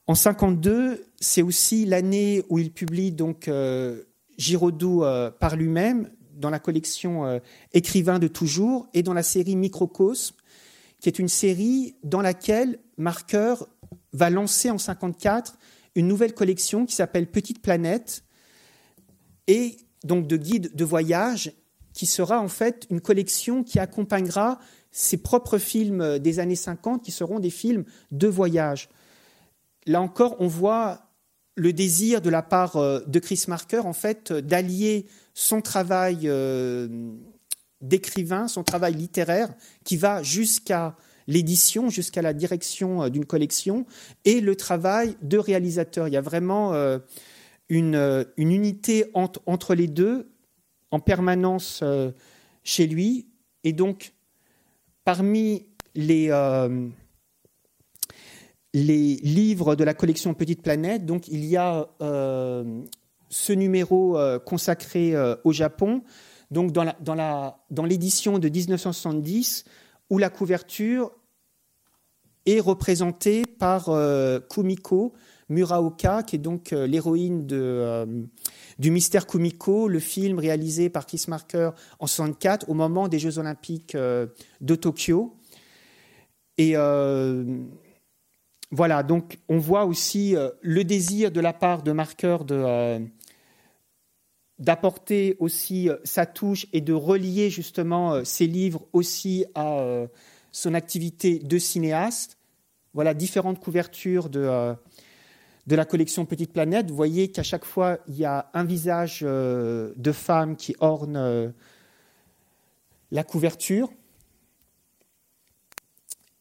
En 52, c'est aussi l'année où il publie donc euh, Giraudoux euh, par lui-même dans la collection euh, Écrivain de toujours et dans la série Microcosme, qui est une série dans laquelle Marqueur va lancer en 54 une nouvelle collection qui s'appelle Petite Planète et donc de guides de voyage qui sera en fait une collection qui accompagnera ses propres films des années 50 qui seront des films de voyage. Là encore, on voit le désir de la part euh, de Chris Marker en fait d'allier son travail euh, d'écrivain, son travail littéraire qui va jusqu'à l'édition, jusqu'à la direction euh, d'une collection et le travail de réalisateur. Il y a vraiment une, unité entre, les deux en permanence chez lui. Et donc, parmi les, les livres de la collection Petite Planète, donc il y a euh, ce numéro euh, consacré euh, au Japon, donc dans l'édition de 1970, où la couverture est représentée par Kumiko Muraoka, qui est donc l'héroïne du Mystère Kumiko, le film réalisé par Chris Marker en 64 au moment des Jeux Olympiques de Tokyo. Et voilà, donc on voit aussi euh, le désir de la part de de euh, d'apporter aussi euh, sa touche et de relier justement ses livres aussi à son activité de cinéaste. Voilà différentes couvertures de, de la collection Petite Planète. Vous voyez qu'à chaque fois, il y a un visage de femme qui orne la couverture.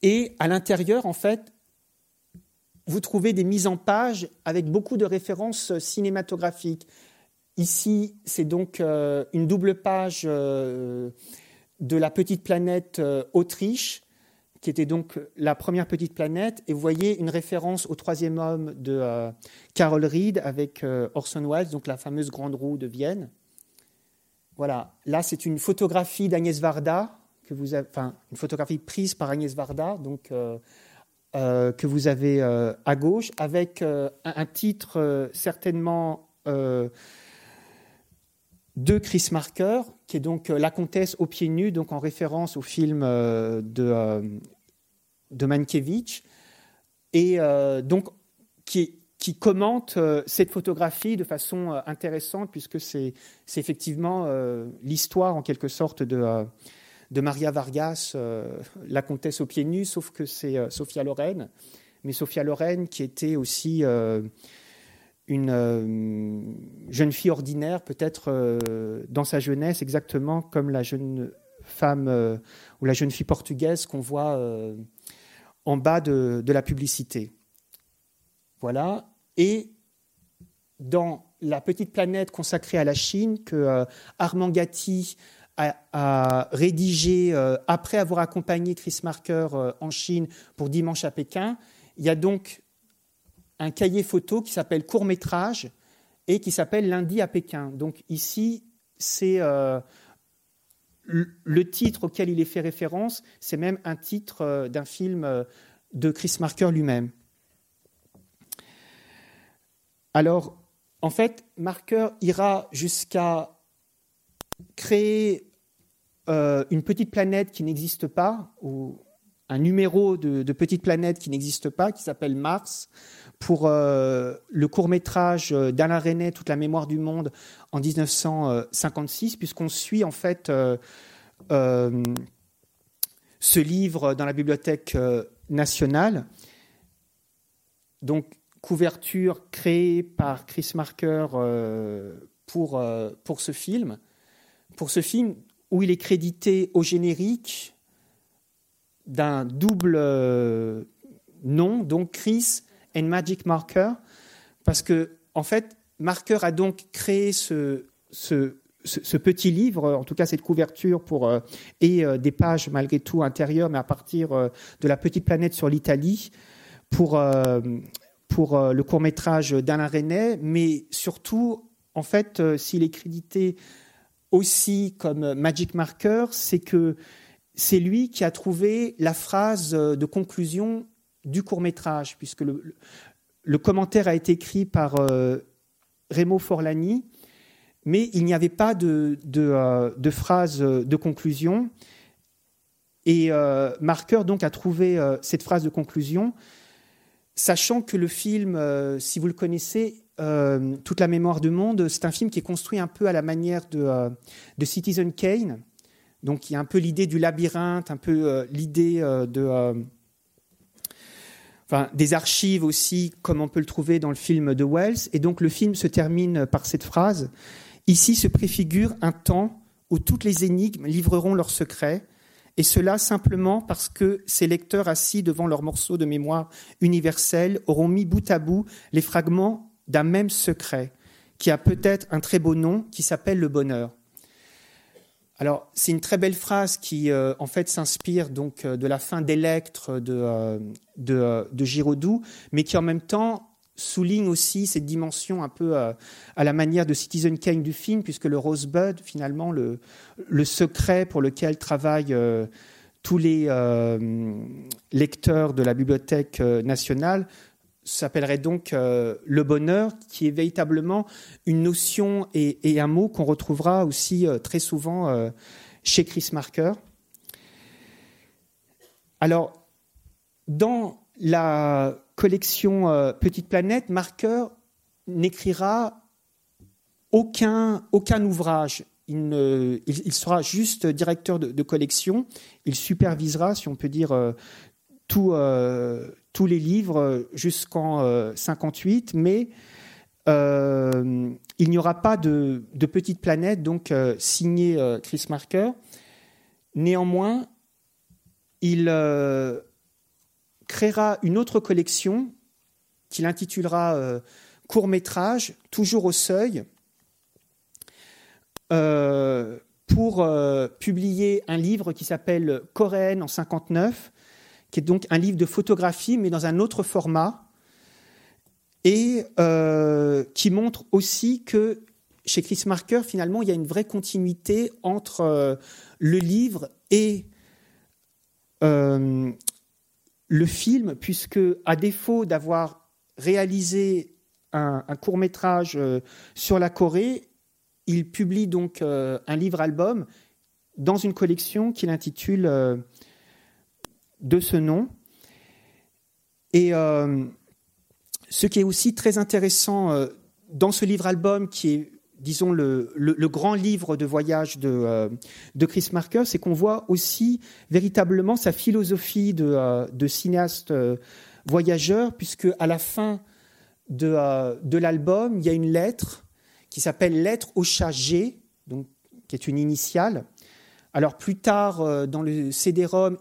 Et à l'intérieur, en fait, vous trouvez des mises en page avec beaucoup de références cinématographiques. Ici, c'est donc euh, une double page euh, de la petite planète euh, Autriche, qui était donc la première petite planète. Et vous voyez une référence au troisième homme de Carol Reed avec Orson Welles, donc la fameuse grande roue de Vienne. Voilà, là c'est une photographie d'Agnès Varda, que vous avez, enfin une photographie prise par Agnès Varda, donc euh, que vous avez euh, à gauche, avec euh, un, titre certainement de Chris Marker, qui est donc La comtesse aux pieds nus, donc en référence au film de, de Mankiewicz, et donc qui, qui commente cette photographie de façon intéressante, puisque c'est effectivement l'histoire en quelque sorte de, de Maria Vargas, euh, la comtesse aux pieds nus, sauf que c'est euh, Sophia Loren, mais Sophia Loren qui était aussi euh, une jeune fille ordinaire, peut-être dans sa jeunesse, exactement comme la jeune femme ou la jeune fille portugaise qu'on voit en bas de, la publicité. Voilà. Et dans la petite planète consacrée à la Chine que Armand Gatti a, a rédigé euh, après avoir accompagné Chris Marker euh, en Chine pour Dimanche à Pékin, il y a donc un cahier photo qui s'appelle Court métrage et qui s'appelle Lundi à Pékin. Donc ici, c'est euh, le titre auquel il est fait référence, c'est même un titre euh, d'un film de Chris Marker lui-même. Alors, en fait, Marker ira jusqu'à créer euh, une petite planète qui n'existe pas, ou un numéro de, petite planète qui n'existe pas, qui s'appelle Mars, pour euh, le court métrage d'Alain Resnais, Toute la mémoire du monde, en 1956, puisqu'on suit en fait euh, ce livre dans la bibliothèque nationale. Donc, couverture créée par Chris Marker pour, pour ce film. Pour ce film où il est crédité au générique d'un double euh, nom, donc Chris and Magic Marker, parce que, en fait, Marker a donc créé ce, petit livre, en tout cas cette couverture pour euh, et euh, des pages malgré tout intérieures, mais à partir de la petite planète sur l'Italie, pour pour le court métrage d'Alain Resnais, mais surtout, en fait, s'il est crédité aussi comme Magic Marker, c'est que c'est lui qui a trouvé la phrase de conclusion du court métrage, puisque le, commentaire a été écrit par euh, Remo Forlani, mais il n'y avait pas de, euh, phrase de conclusion. Et euh, Marker donc a trouvé euh, cette phrase de conclusion, sachant que le film, euh, si vous le connaissez, euh, Toute la mémoire du monde, c'est un film qui est construit un peu à la manière de, euh, Citizen Kane. Donc il y a un peu l'idée du labyrinthe, un peu l'idée de, enfin, des archives aussi, comme on peut le trouver dans le film de Wells. Et donc le film se termine par cette phrase Ici se préfigure un temps où toutes les énigmes livreront leurs secrets, et cela simplement parce que ces lecteurs assis devant leurs morceaux de mémoire universelle auront mis bout à bout les fragments d'un même secret, qui a peut-être un très beau nom, qui s'appelle le bonheur. Alors, c'est une très belle phrase qui, euh, en fait, s'inspire donc euh, de la fin d'Électre de, euh, de, de Giraudoux, mais qui en même temps souligne aussi cette dimension un peu euh, à la manière de Citizen Kane du film, puisque le Rosebud, finalement, le, secret pour lequel travaillent euh, tous les euh, lecteurs de la Bibliothèque nationale, s'appellerait donc le bonheur, qui est véritablement une notion et, et un mot qu'on retrouvera aussi très souvent chez Chris Marker. Alors, dans la collection euh, Petite Planète, Marker n'écrira aucun, aucun ouvrage. Il, sera juste directeur de, collection. Il supervisera, si on peut dire, euh, euh, tous les livres jusqu'en euh, 58, mais il n'y aura pas de, de Petite Planète, donc signé Chris Marker. Néanmoins, il créera une autre collection qu'il intitulera euh, Court métrage, toujours au seuil, euh, pour euh, publier un livre qui s'appelle Coréenne en 59, qui est donc un livre de photographie, mais dans un autre format, et qui montre aussi que chez Chris Marker, finalement, il y a une vraie continuité entre le livre et le film, puisque à défaut d'avoir réalisé un, court métrage euh, sur la Corée, il publie donc euh, un livre-album dans une collection qu'il intitule euh, de ce nom. Et ce qui est aussi très intéressant dans ce livre-album, qui est, disons, le, grand livre de voyage de, euh, de Chris Marker, c'est qu'on voit aussi véritablement sa philosophie de, euh, cinéaste euh, voyageur, puisque à la fin de, l'album, il y a une lettre qui s'appelle Lettre au chat G, donc, qui est une initiale. Alors plus tard, dans le CD-ROM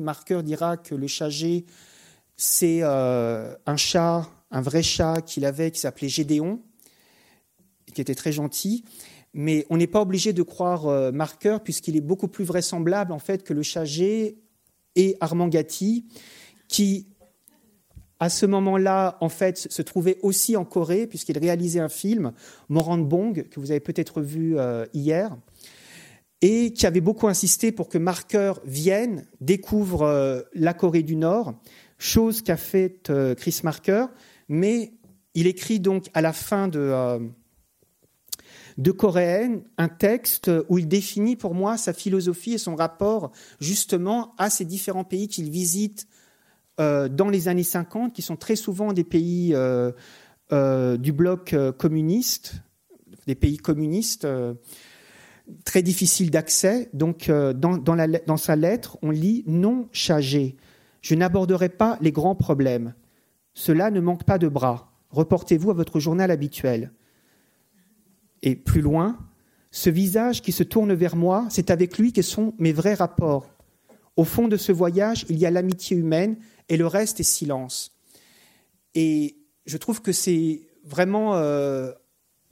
Marker dira que le chat G, c'est un chat, un vrai chat qu'il avait, qui s'appelait Gédéon, qui était très gentil. Mais on n'est pas obligé de croire euh, Marker, puisqu'il est beaucoup plus vraisemblable en fait que le chat G est Armand Gatti, qui à ce moment-là, en fait, se trouvait aussi en Corée, puisqu'il réalisait un film, Morandbong, que vous avez peut-être vu euh, hier, et qui avait beaucoup insisté pour que Marker vienne, découvre euh, la Corée du Nord, chose qu'a fait Chris Marker, mais il écrit donc à la fin de, de Coréenne un texte où il définit pour moi sa philosophie et son rapport justement à ces différents pays qu'il visite euh, dans les années 50, qui sont très souvent des pays euh, euh, du bloc communiste, des pays communistes très difficiles d'accès. Donc, dans, dans, sa lettre, on lit non chargé. Je n'aborderai pas les grands problèmes. Cela ne manque pas de bras. Reportez-vous à votre journal habituel. Et plus loin, ce visage qui se tourne vers moi, c'est avec lui que sont mes vrais rapports. Au fond de ce voyage, il y a l'amitié humaine et le reste est silence. Et je trouve que c'est vraiment euh,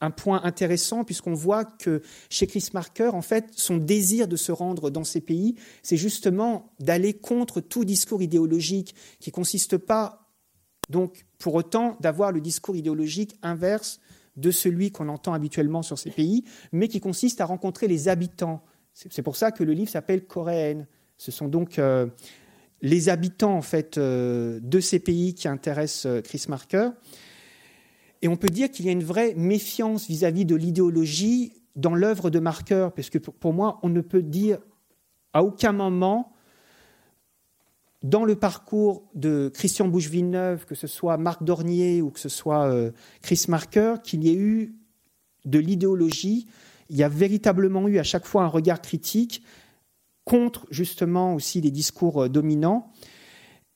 un point intéressant puisqu'on voit que chez Chris Marker, en fait, son désir de se rendre dans ces pays, c'est justement d'aller contre tout discours idéologique qui consiste pas, donc, pour autant, d'avoir le discours idéologique inverse de celui qu'on entend habituellement sur ces pays, mais qui consiste à rencontrer les habitants. C'est pour ça que le livre s'appelle Coréenne. Ce sont donc euh, les habitants en fait euh, de ces pays qui intéressent euh, Chris Marker. Et on peut dire qu'il y a une vraie méfiance vis-à-vis de l'idéologie dans l'œuvre de Marker, parce que pour moi, on ne peut dire à aucun moment dans le parcours de Christian Bouche-Villeneuve, que ce soit Marc Dornier ou que ce soit euh, Chris Marker, qu'il y ait eu de l'idéologie. Il y a véritablement eu à chaque fois un regard critique contre justement aussi les discours euh, dominants.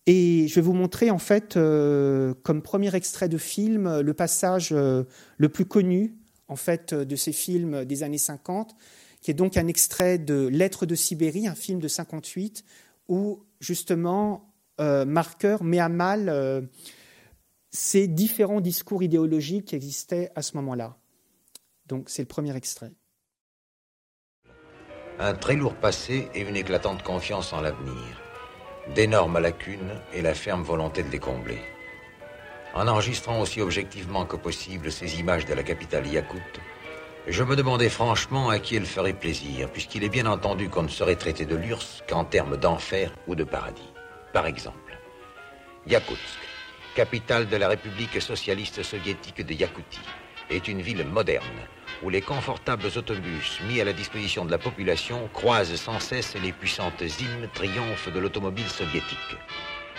Et je vais vous montrer en fait, euh, comme premier extrait de film, le passage le plus connu en fait de ces films des années 50, qui est donc un extrait de Lettres de Sibérie, un film de 58, où justement euh, Marker met à mal euh, ces différents discours idéologiques qui existaient à ce moment-là. Donc c'est le premier extrait. Un très lourd passé et une éclatante confiance en l'avenir. D'énormes lacunes et la ferme volonté de les combler. En enregistrant aussi objectivement que possible ces images de la capitale Yakoute, je me demandais franchement à qui elle ferait plaisir, puisqu'il est bien entendu qu'on ne saurait traiter de l'URSS qu'en termes d'enfer ou de paradis. Par exemple, Yakoutsk, capitale de la République socialiste soviétique de Yakoutie, est une ville moderne où les confortables autobus mis à la disposition de la population croisent sans cesse les puissantes hymnes triomphes de l'automobile soviétique.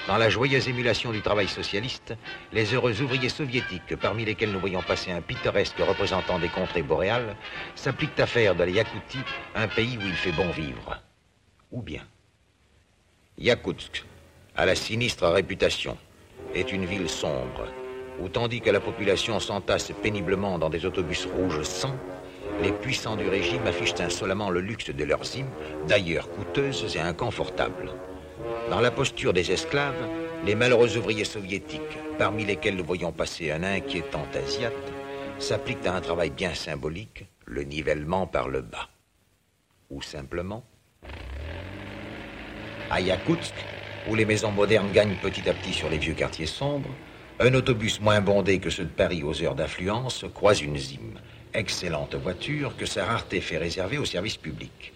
Dans la joyeuse émulation du travail socialiste, les heureux ouvriers soviétiques, parmi lesquels nous voyons passer un pittoresque représentant des contrées boréales, s'appliquent à faire de la Yakoutie un pays où il fait bon vivre. Ou bien, Yakoutsk, à la sinistre réputation, est une ville sombre, où tandis que la population s'entasse péniblement dans des autobus rouges sans, les puissants du régime affichent insolemment le luxe de leurs hymnes, d'ailleurs coûteuses et inconfortables. Dans la posture des esclaves, les malheureux ouvriers soviétiques, parmi lesquels nous voyons passer un inquiétant asiate, s'appliquent à un travail bien symbolique, le nivellement par le bas. Ou simplement, à Yakoutsk, où les maisons modernes gagnent petit à petit sur les vieux quartiers sombres, un autobus moins bondé que ceux de Paris aux heures d'affluence croise une Zim, excellente voiture que sa rareté fait réserver au service public.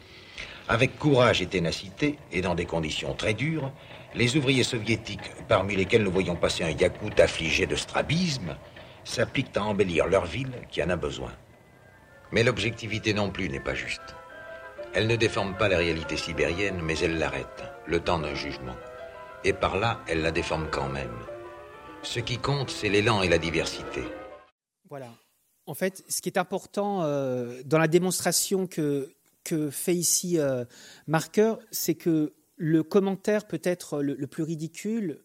Avec courage et ténacité, et dans des conditions très dures, les ouvriers soviétiques, parmi lesquels nous voyons passer un yakout affligé de strabisme, s'appliquent à embellir leur ville qui en a besoin. Mais l'objectivité non plus n'est pas juste. Elle ne déforme pas la réalité sibérienne, mais elle l'arrête, le temps d'un jugement. Et par là, elle la déforme quand même. Ce qui compte, c'est l'élan et la diversité. Voilà. En fait, ce qui est important euh, dans la démonstration que que fait ici euh, Marker, c'est que le commentaire peut-être le, plus ridicule,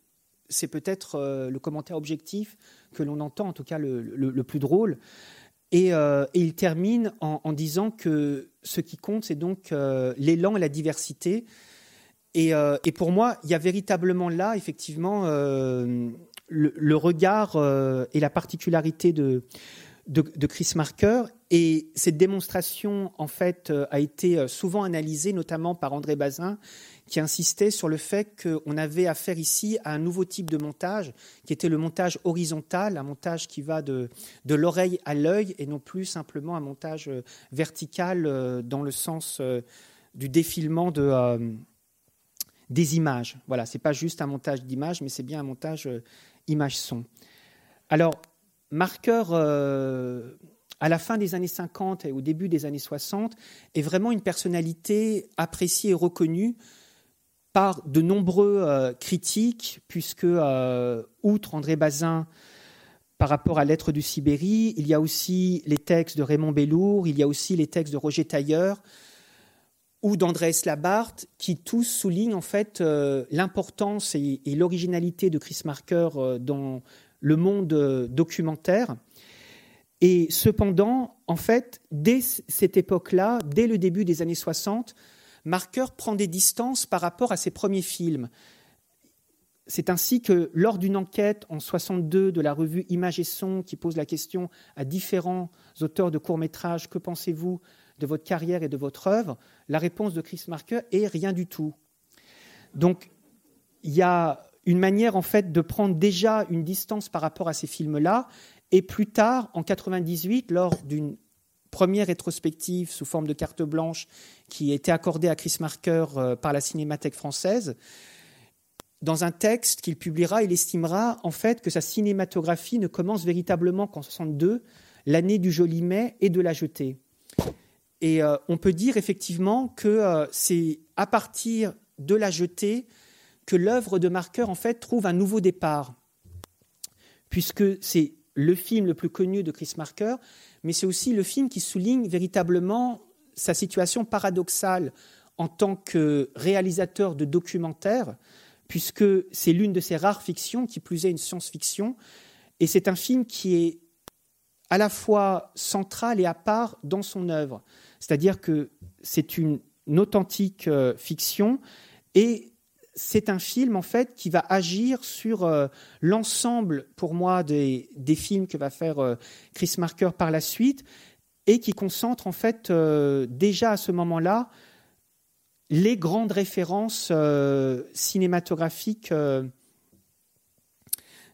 c'est peut-être euh, le commentaire objectif que l'on entend, en tout cas le, plus drôle. Euh, et, il termine en, disant que ce qui compte, c'est donc l'élan et la diversité. Et, pour moi, il y a véritablement là, effectivement, le, regard et la particularité de, de, Chris Marker. Et cette démonstration, en fait, euh, a été euh, souvent analysée, notamment par André Bazin, qui insistait sur le fait qu'on avait affaire ici à un nouveau type de montage, qui était le montage horizontal, un montage qui va de, de l'oreille à l'œil, et non plus simplement un montage euh, vertical dans le sens du défilement de, des images. Voilà, c'est pas juste un montage d'images, mais c'est bien un montage image-son. Alors, Marker, euh, à la fin des années 50 et au début des années 60, est vraiment une personnalité appréciée et reconnue par de nombreux euh, critiques, puisque, euh, outre André Bazin, par rapport à Lettres du Sibérie, il y a aussi les textes de Raymond Bellour, il y a aussi les textes de Roger Tailleur ou d'Andrés Labarthe, qui tous soulignent en fait l'importance et, et l'originalité de Chris Marker dans le monde euh, documentaire. Et cependant, en fait, dès cette époque-là, dès le début des années 60, Marker prend des distances par rapport à ses premiers films. c'est ainsi que lors d'une enquête en 62 de la revue Images et Son qui pose la question à différents auteurs de courts-métrages que pensez-vous de votre carrière et de votre œuvre, la réponse de Chris Marker est rien du tout. Donc il y a une manière en fait de prendre déjà une distance par rapport à ces films-là et plus tard en 98 lors d'une première rétrospective sous forme de carte blanche qui été accordée à Chris Marker euh, par la Cinémathèque française, dans un texte qu'il publiera, il estimera en fait que sa cinématographie ne commence véritablement qu'en 62, l'année du joli mai et de la jetée. Et euh, on peut dire effectivement que euh, c'est à partir de la jetée que l'œuvre de Marker en fait trouve un nouveau départ, puisque c'est le film le plus connu de Chris Marker, mais c'est aussi le film qui souligne véritablement sa situation paradoxale en tant que réalisateur de documentaires, puisque c'est l'une de ses rares fictions, qui plus est une science-fiction, et c'est un film qui est à la fois central et à part dans son œuvre. C'est-à-dire que c'est une, authentique euh, fiction et c'est un film en fait qui va agir sur euh, l'ensemble pour moi des, films que va faire euh, Chris Marker par la suite et qui concentre en fait déjà à ce moment-là les grandes références euh, cinématographiques euh,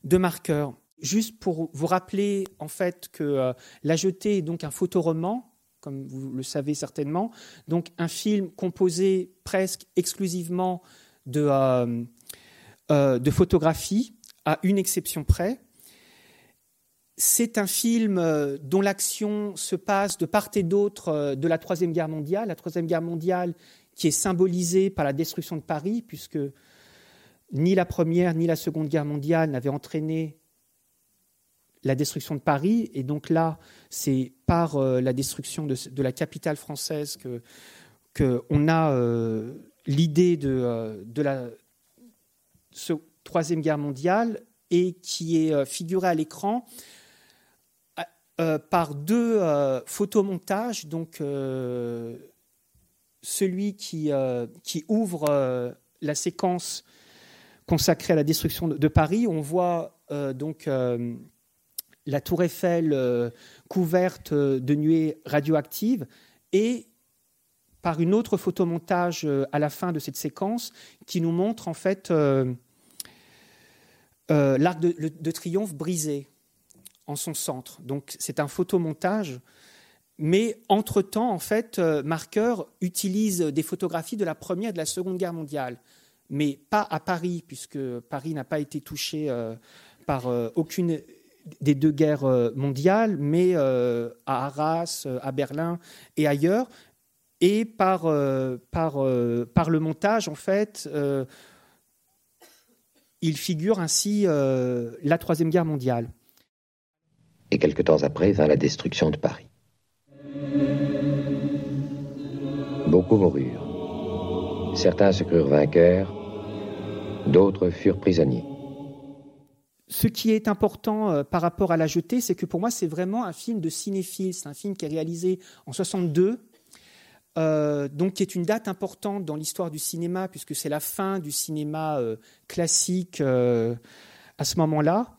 de Marker. Juste pour vous rappeler en fait que euh, La Jetée est donc un photoroman, comme vous le savez certainement, donc un film composé presque exclusivement de, de photographie, à une exception près. C'est un film dont l'action se passe de part et d'autre de la Troisième Guerre mondiale. La Troisième Guerre mondiale qui est symbolisé par la destruction de Paris, puisque ni la Première ni la Seconde Guerre mondiale n'avaient entraîné la destruction de Paris. Et donc là, c'est par euh, la destruction de, la capitale française que qu'on a euh, l'idée de, euh, de la Troisième Guerre mondiale et qui est figurée à l'écran par deux photomontages, donc celui qui, euh, qui ouvre euh, la séquence consacrée à la destruction de, Paris. On voit euh, donc la tour Eiffel couverte de nuées radioactives et par une autre photomontage à la fin de cette séquence qui nous montre en fait l'arc de, triomphe brisé en son centre. Donc c'est un photomontage mais entre-temps, en fait, euh, Marker utilise des photographies de la Première et de la Seconde Guerre mondiale, mais pas à Paris, puisque Paris n'a pas été touché euh, par euh, aucune des deux guerres mondiales, mais à Arras, à Berlin et ailleurs. Et par, par, par le montage, en fait, il figure ainsi la Troisième Guerre mondiale. Et quelque temps après vint la destruction de Paris. Beaucoup moururent. Certains se crurent vainqueurs, d'autres furent prisonniers. Ce qui est important euh, par rapport à La Jetée, c'est que pour moi, c'est vraiment un film de cinéphile. C'est un film qui est réalisé en 62, euh, donc qui est une date importante dans l'histoire du cinéma, puisque c'est la fin du cinéma euh, classique à ce moment-là.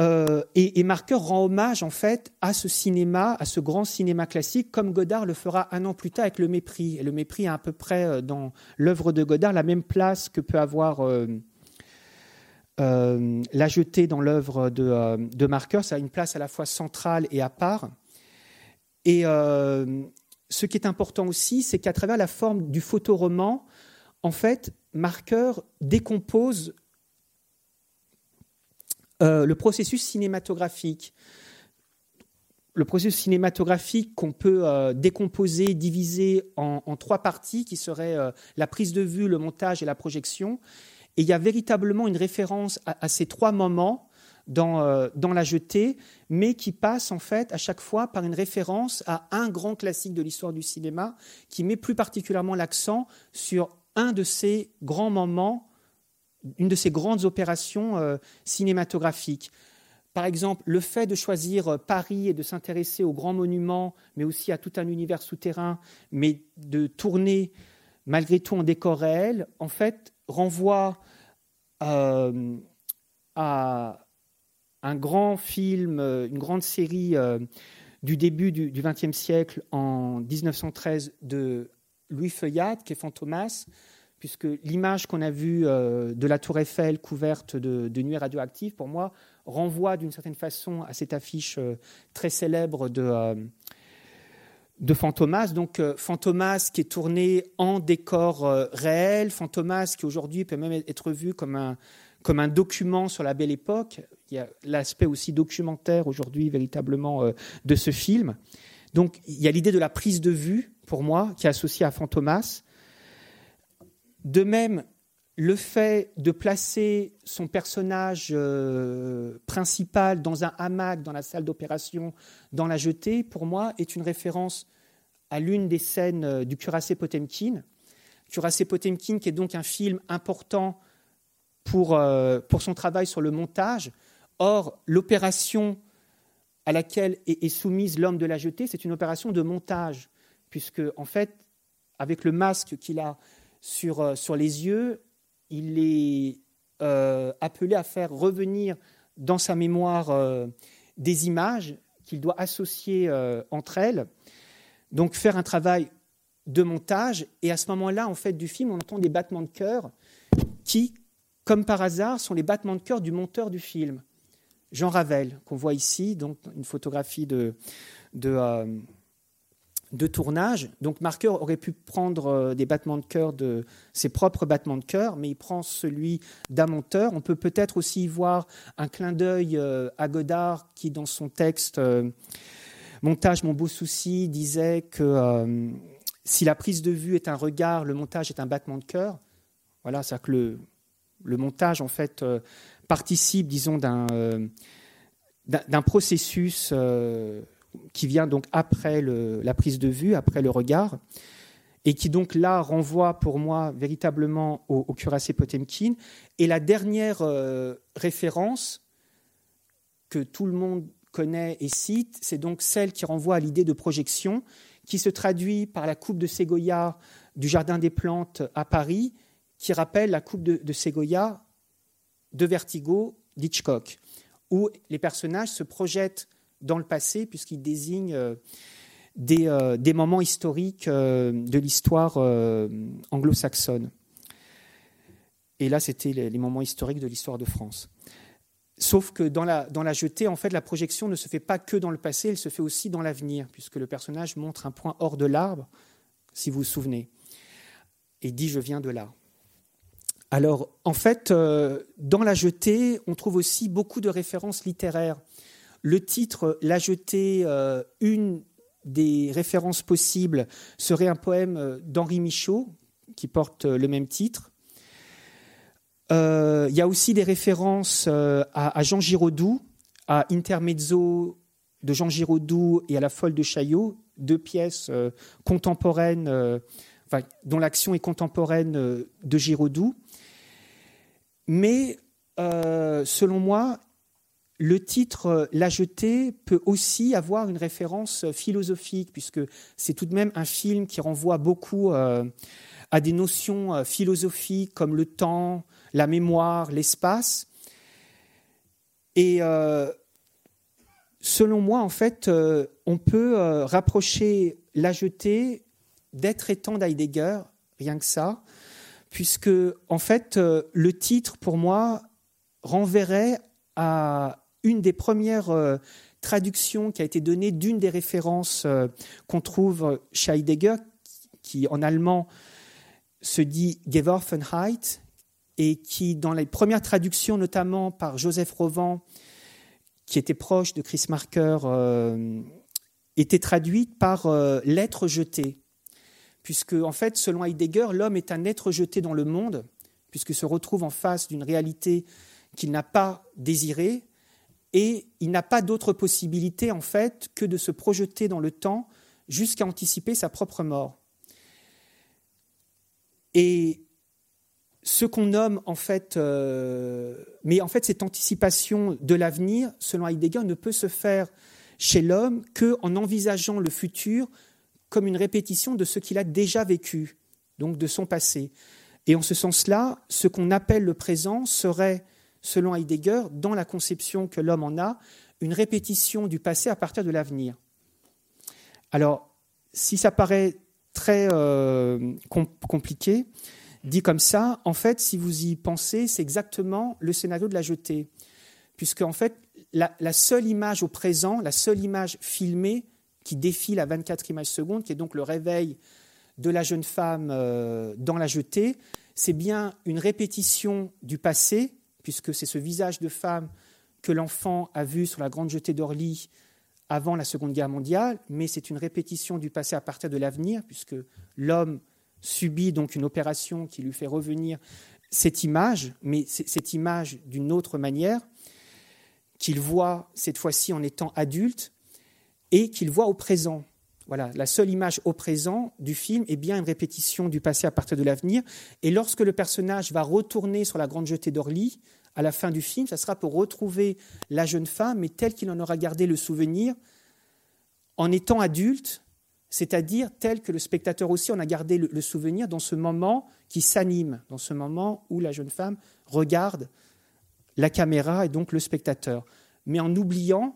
Euh, et, Marker rend hommage en fait à ce cinéma, à ce grand cinéma classique, comme Godard le fera un an plus tard avec Le Mépris. Et Le Mépris a à peu près euh, dans l'œuvre de Godard la même place que peut avoir euh, La Jetée dans l'œuvre de, de, Marker. Ça a une place à la fois centrale et à part. Et ce qui est important aussi, c'est qu'à travers la forme du photoroman, en fait, Marker décompose euh, le processus cinématographique. Le processus cinématographique qu'on peut euh, décomposer, diviser en, trois parties, qui seraient euh, la prise de vue, le montage et la projection. Et il y a véritablement une référence à, ces trois moments dans, dans, la jetée, mais qui passe en fait à chaque fois par une référence à un grand classique de l'histoire du cinéma, qui met plus particulièrement l'accent sur un de ces grands moments une de ces grandes opérations euh, cinématographiques. Par exemple, le fait de choisir euh, Paris et de s'intéresser aux grands monuments, mais aussi à tout un univers souterrain, mais de tourner malgré tout en décor réel, en fait, renvoie euh, à un grand film, euh, une grande série euh, du début du XXe siècle en 1913 de Louis Feuillade, qui est Fantomas, puisque l'image qu'on a vue de la tour Eiffel couverte de, nuées radioactives, pour moi, renvoie d'une certaine façon à cette affiche très célèbre de de Fantomas. Donc euh, Fantomas qui est tourné en décor euh, réel, Fantomas qui aujourd'hui peut même être vu comme un document sur la belle époque. Il y a l'aspect aussi documentaire aujourd'hui véritablement euh, de ce film. Donc il y a l'idée de la prise de vue pour moi qui est associée à Fantomas. De même, le fait de placer son personnage principal dans un hamac dans la salle d'opération, dans la jetée, pour moi, est une référence à l'une des scènes euh, du Cuirassé Potemkin. Cuirassé Potemkin, qui est donc un film important pour, euh, pour son travail sur le montage. Or, l'opération à laquelle est, soumise l'homme de la jetée, c'est une opération de montage, puisque, en fait, avec le masque qu'il a sur, euh, sur les yeux, il est appelé à faire revenir dans sa mémoire des images qu'il doit associer entre elles. Donc faire un travail de montage, et à ce moment-là, en fait, du film, on entend des battements de cœur qui, comme par hasard, sont les battements de cœur du monteur du film, Jean Ravel, qu'on voit ici, donc une photographie de, euh, tournage. Donc Marker aurait pu prendre euh, des battements de cœur de ses propres battements de cœur, mais il prend celui d'un monteur. On peut peut-être aussi voir un clin d'œil euh, à Godard qui, dans son texte Montage, mon beau souci, disait que si la prise de vue est un regard, le montage est un battement de cœur. Voilà, c'est-à-dire que le, montage, en fait, participe, disons, d'un euh, processus qui vient donc après le, la prise de vue, après le regard, et qui donc là renvoie pour moi véritablement au, au cuirassé Potemkin. Et la dernière référence que tout le monde connaît et cite, c'est donc celle qui renvoie à l'idée de projection, qui se traduit par la coupe de Ségoya du Jardin des Plantes à Paris, qui rappelle la coupe de, de Ségoya de Vertigo d'Hitchcock, où les personnages se projettent dans le passé puisqu'ils désignent euh, des, euh, des, moments historiques euh, de l'histoire anglo-saxonne. Et là, c'était les moments historiques de l'histoire de France. Sauf que dans la, dans la jetée, en fait, la projection ne se fait pas que dans le passé, elle se fait aussi dans l'avenir, puisque le personnage montre un point hors de l'arbre, si vous vous souvenez, et dit je viens de là. Alors, en fait, euh, dans la jetée, on trouve aussi beaucoup de références littéraires. Le titre La jetée, euh, une des références possibles serait un poème euh, d'Henri Michaud, qui porte le même titre. Il y a aussi des références à, Jean Giraudoux, à Intermezzo de Jean Giraudoux et à La Folle de Chaillot, deux pièces contemporaines, dont l'action est contemporaine de Giraudoux. Mais selon moi, le titre La jetée peut aussi avoir une référence philosophique, puisque c'est tout de même un film qui renvoie beaucoup à des notions philosophiques comme le temps, la mémoire, l'espace. Et euh, selon moi, en fait, euh, on peut euh, rapprocher la jetée d'être étant d'Heidegger, rien que ça, puisque, en fait, le titre, pour moi, renverrait à une des premières traductions qui a été donnée d'une des références qu'on trouve chez Heidegger, qui en allemand se dit Geworfenheit, et qui, dans les premières traductions, notamment par Joseph Rovan, qui était proche de Chris Marker, euh, était traduite par euh, jeté. Puisque, en fait, selon Heidegger, l'homme est un être jeté dans le monde, puisqu'il se retrouve en face d'une réalité qu'il n'a pas désirée, et il n'a pas d'autre possibilité, en fait, que de se projeter dans le temps jusqu'à anticiper sa propre mort. Et ce qu'on nomme en fait, euh, mais en fait cette anticipation de l'avenir, selon Heidegger, ne peut se faire chez l'homme que en envisageant le futur comme une répétition de ce qu'il a déjà vécu, donc de son passé. Et en ce sens-là, ce qu'on appelle le présent serait, selon Heidegger, dans la conception que l'homme en a, une répétition du passé à partir de l'avenir. Alors, si ça paraît très euh, compliqué, dit comme ça, en fait, si vous y pensez, c'est exactement le scénario de la jetée. Puisque, en fait, la, la, seule image au présent, la seule image filmée qui défile à 24 images secondes, qui est donc le réveil de la jeune femme euh, dans la jetée, c'est bien une répétition du passé, puisque c'est ce visage de femme que l'enfant a vu sur la grande jetée d'Orly avant la Seconde Guerre mondiale, mais c'est une répétition du passé à partir de l'avenir, puisque l'homme subit donc une opération qui lui fait revenir cette image, mais cette image d'une autre manière, qu'il voit cette fois-ci en étant adulte et qu'il voit au présent. Voilà, la seule image au présent du film est bien une répétition du passé à partir de l'avenir. Et lorsque le personnage va retourner sur la grande jetée d'Orly, à la fin du film, ça sera pour retrouver la jeune femme, mais telle qu'il en aura gardé le souvenir, en étant adulte, c'est-à-dire tel que le spectateur aussi en a gardé le, souvenir dans ce moment qui s'anime, dans ce moment où la jeune femme regarde la caméra et donc le spectateur, mais en oubliant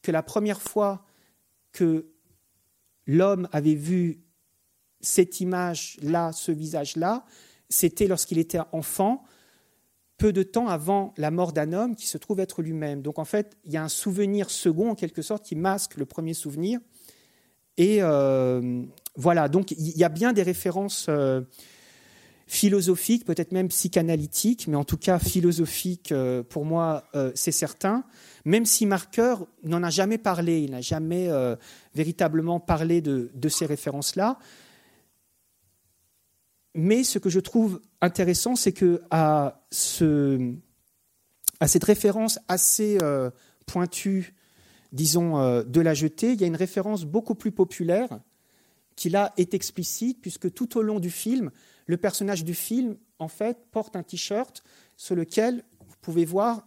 que la première fois que l'homme avait vu cette image-là, ce visage-là, c'était lorsqu'il était enfant, peu de temps avant la mort d'un homme qui se trouve être lui-même. Donc en fait, il y a un souvenir second, en quelque sorte, qui masque le premier souvenir. Et euh, voilà, donc il y a bien des références euh, philosophiques, peut-être même psychanalytiques, mais en tout cas philosophiques, euh, pour moi, c'est certain. Même si Marqueur n'en a jamais parlé, il n'a jamais véritablement parlé de, ces références-là. Mais ce que je trouve intéressant, c'est que à, ce, à cette référence assez euh, pointue, disons, euh, de la jetée, il y a une référence beaucoup plus populaire qui là est explicite, puisque tout au long du film, le personnage du film, en fait, porte un t-shirt sur lequel vous pouvez voir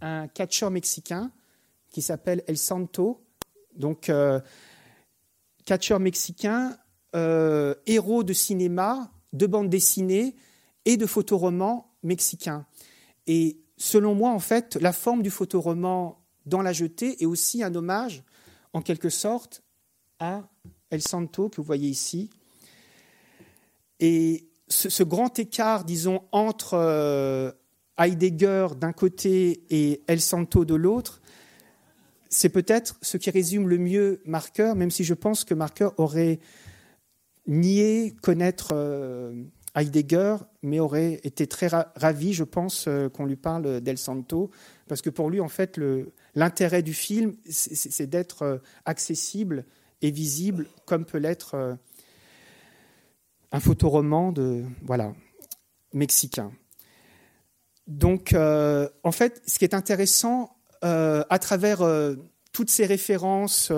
un catcheur mexicain qui s'appelle El Santo. Donc, euh, catcheur mexicain, héros de cinéma, de bandes dessinées et de photoromans mexicains. Et selon moi, en fait, la forme du photoroman dans La Jetée est aussi un hommage, en quelque sorte, à El Santo que vous voyez ici. Ce, grand écart, disons, entre euh, Heidegger d'un côté et El Santo de l'autre, c'est peut-être ce qui résume le mieux Marker, même si je pense que Marker aurait nier connaître euh, Heidegger, mais aurait été très ravi, je pense, euh, qu'on lui parle d'El Santo, parce que pour lui, en fait, l'intérêt du film, c'est d'être accessible et visible, comme peut l'être un photoroman de voilà mexicain. Donc, en fait, ce qui est intéressant à travers toutes ces références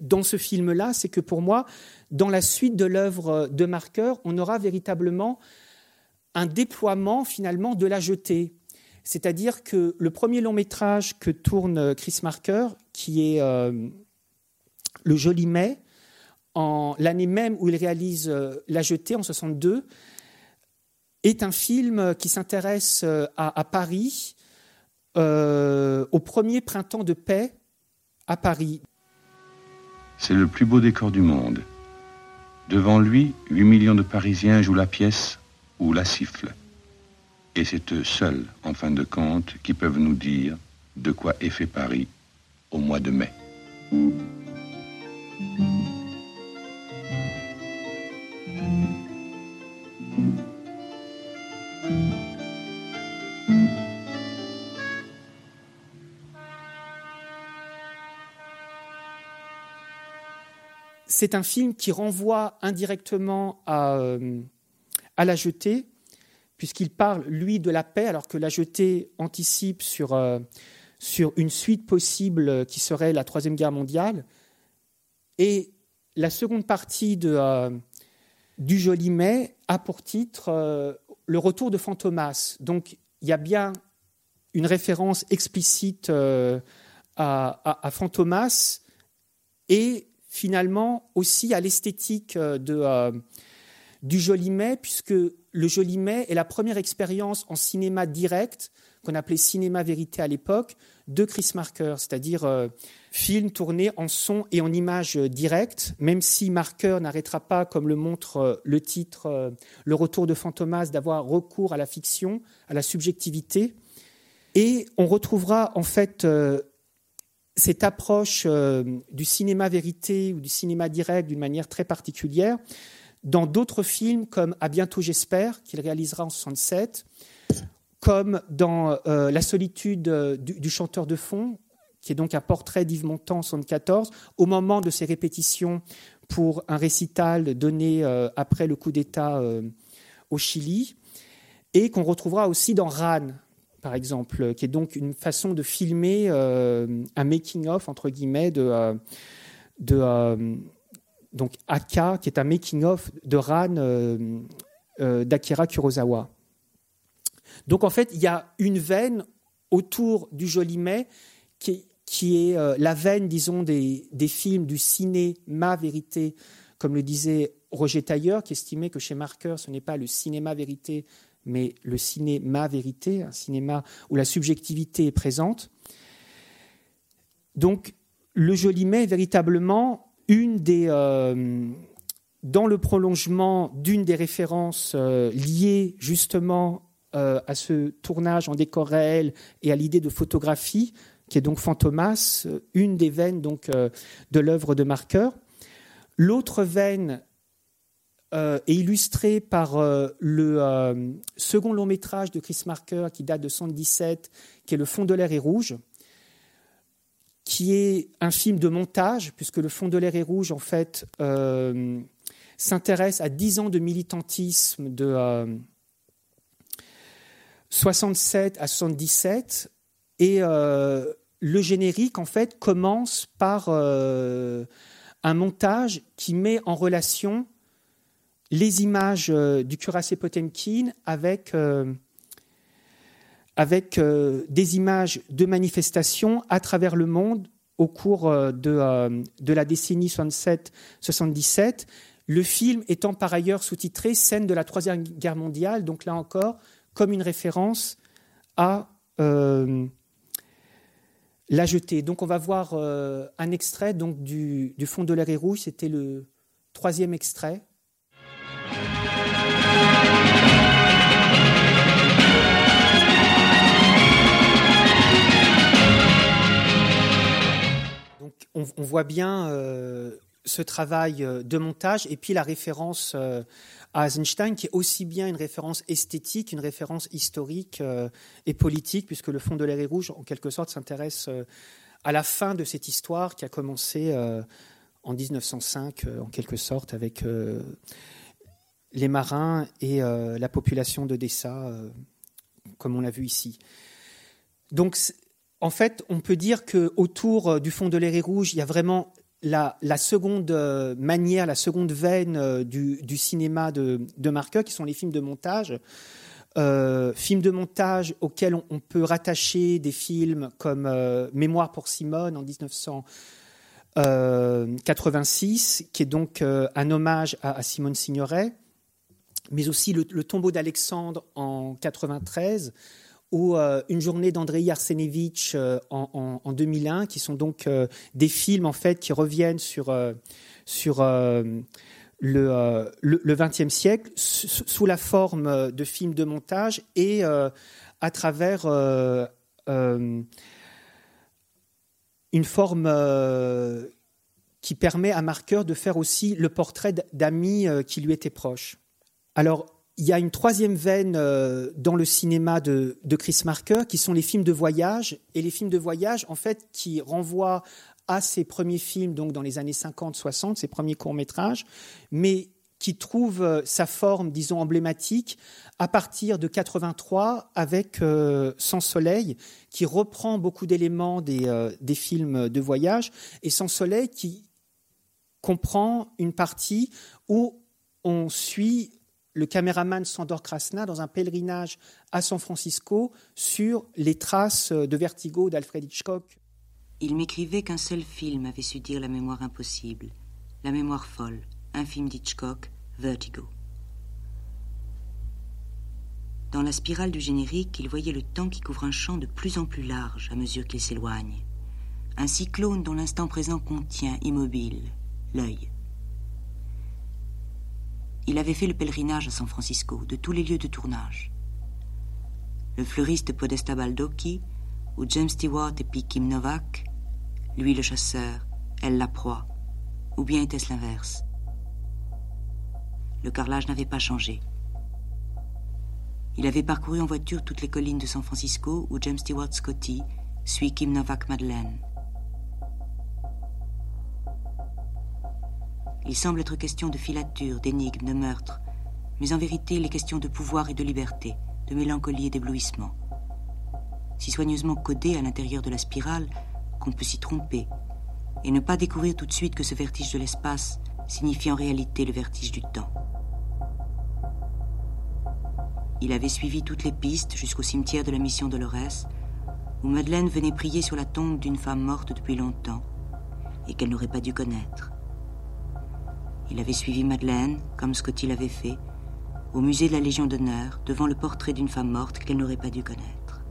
dans ce film-là, c'est que pour moi, dans la suite de l'œuvre de Marker, on aura véritablement un déploiement finalement de la jetée. C'est-à-dire que le premier long métrage que tourne Chris Marker, qui est euh, Le Joli Mai, l'année même où il réalise euh, La jetée en 62, est un film qui s'intéresse euh, à, Paris, au premier printemps de paix à Paris. C'est le plus beau décor du monde. Devant lui, 8 millions de Parisiens jouent la pièce ou la siffle. Et c'est eux seuls, en fin de compte, qui peuvent nous dire de quoi est fait Paris au mois de mai. C'est un film qui renvoie indirectement à, euh, à La Jetée, puisqu'il parle, lui, de la paix, alors que La Jetée anticipe sur, euh, sur une suite possible qui serait la Troisième Guerre mondiale. Et la seconde partie de, euh, du Joli Mai a pour titre Le retour de Fantomas. Donc il y a bien une référence explicite à, à, à Fantomas et finalement aussi à l'esthétique euh, euh, du Jolimet, puisque le Jolimet est la première expérience en cinéma direct, qu'on appelait cinéma vérité à l'époque, de Chris Marker, c'est-à-dire euh, film tourné en son et en image directe, même si Marker n'arrêtera pas, comme le montre le titre Le retour de Fantomas, d'avoir recours à la fiction, à la subjectivité. Et on retrouvera en fait cette approche du cinéma vérité ou du cinéma direct d'une manière très particulière. Dans d'autres films comme À bientôt j'espère, qu'il réalisera en 67, comme dans euh, La solitude euh, du, chanteur de fond, qui est donc un portrait d'Yves Montand en 74, au moment de ses répétitions pour un récital donné euh, après le coup d'État au Chili, et qu'on retrouvera aussi dans Ran, par exemple, qui est donc une façon de filmer un making-of, entre guillemets, de, de donc Aka, qui est un making-of de Ran d'Akira Kurosawa. Donc en fait, il y a une veine autour du Jolimet qui, qui est euh, la veine, disons, des, films du cinéma vérité, comme le disait Roger Tailleur, qui estimait que chez Marker, ce n'est pas le cinéma vérité, mais le cinéma vérité, un cinéma où la subjectivité est présente. Donc, le Jolimet est véritablement une des, euh, dans le prolongement d'une des références euh, liées justement euh, à ce tournage en décor réel et à l'idée de photographie, qui est donc Fantomas, une des veines donc, de l'œuvre de Marker. L'autre veine est illustrée par le second long métrage de Chris Marker qui date de 1977, qui est Le fond de l'air est rouge, qui est un film de montage, puisque Le fond de l'air est rouge, en fait, s'intéresse à dix ans de militantisme de 67 à 77 et euh, le générique en fait commence par euh, un montage qui met en relation les images euh, du cuirassé Potemkin avec avec des images de manifestations à travers le monde au cours de, de la décennie 67-77. Le film étant par ailleurs sous-titré Scène de la Troisième Guerre mondiale, donc là encore, comme une référence à euh, la jetée. Donc on va voir euh, un extrait donc, du, fond de l'air et rouge, c'était le troisième extrait. On, voit bien euh, ce travail de montage et puis la référence Eisenstein, qui est aussi bien une référence esthétique, une référence historique euh, et politique, puisque le fond de l'air rouge, en quelque sorte, s'intéresse euh, à la fin de cette histoire qui a commencé euh, en 1905, en quelque sorte, avec les marins et la population d'Odessa, comme on l'a vu ici. Donc, en fait, on peut dire qu'autour du fond de l'air rouge, il y a vraiment la, seconde euh, manière, la seconde veine euh, du, cinéma de, de qui sont les films de montage. Euh, films de montage auxquels on, peut rattacher des films comme Mémoire pour Simone en 1986, qui est donc un hommage à, Simone Signoret, mais aussi Le, tombeau d'Alexandre en 93, ou euh, Une journée d'Andrei Arsenevich euh, en, 2001, qui sont donc euh, des films en fait qui reviennent sur, sur le, le, XXe siècle sous la forme de films de montage et à travers une forme qui permet à Marker de faire aussi le portrait d'amis qui lui étaient proches. Alors, il y a une troisième veine euh, dans le cinéma de, Chris Marker, qui sont les films de voyage. Et les films de voyage, en fait, qui renvoient à ses premiers films, donc dans les années 50-60, ses premiers courts-métrages, mais qui trouvent euh, sa forme, disons, emblématique à partir de 83 avec euh, Sans Soleil, qui reprend beaucoup d'éléments des, des films de voyage, et Sans Soleil qui comprend une partie où on suit le caméraman Sandor Krasna dans un pèlerinage à San Francisco sur les traces de Vertigo d'Alfred Hitchcock. Il m'écrivait qu'un seul film avait su dire la mémoire impossible, la mémoire folle, un film d'Hitchcock, Vertigo. Dans la spirale du générique, il voyait le temps qui couvre un champ de plus en plus large à mesure qu'il s'éloigne. Un cyclone dont l'instant présent contient, immobile, l'œil. Il avait fait le pèlerinage à San Francisco, de tous les lieux de tournage. Le fleuriste Podesta Baldocchi, ou James Stewart et Kim Novak, lui le chasseur, elle la proie, ou bien était-ce l'inverse? Le carrelage n'avait pas changé. Il avait parcouru en voiture toutes les collines de San Francisco où James Stewart Scotty suit Kim Novak Madeleine. Il semble être question de filature, d'énigmes, de meurtre, mais en vérité, il est question de pouvoir et de liberté, de mélancolie et d'éblouissement. Si soigneusement codé à l'intérieur de la spirale qu'on peut s'y tromper, et ne pas découvrir tout de suite que ce vertige de l'espace signifie en réalité le vertige du temps. Il avait suivi toutes les pistes jusqu'au cimetière de la mission Dolores, où Madeleine venait prier sur la tombe d'une femme morte depuis longtemps et qu'elle n'aurait pas dû connaître. Il avait suivi Madeleine, comme Scotty l'avait fait, au musée de la Légion d'honneur, devant le portrait d'une femme morte qu'elle n'aurait pas dû connaître.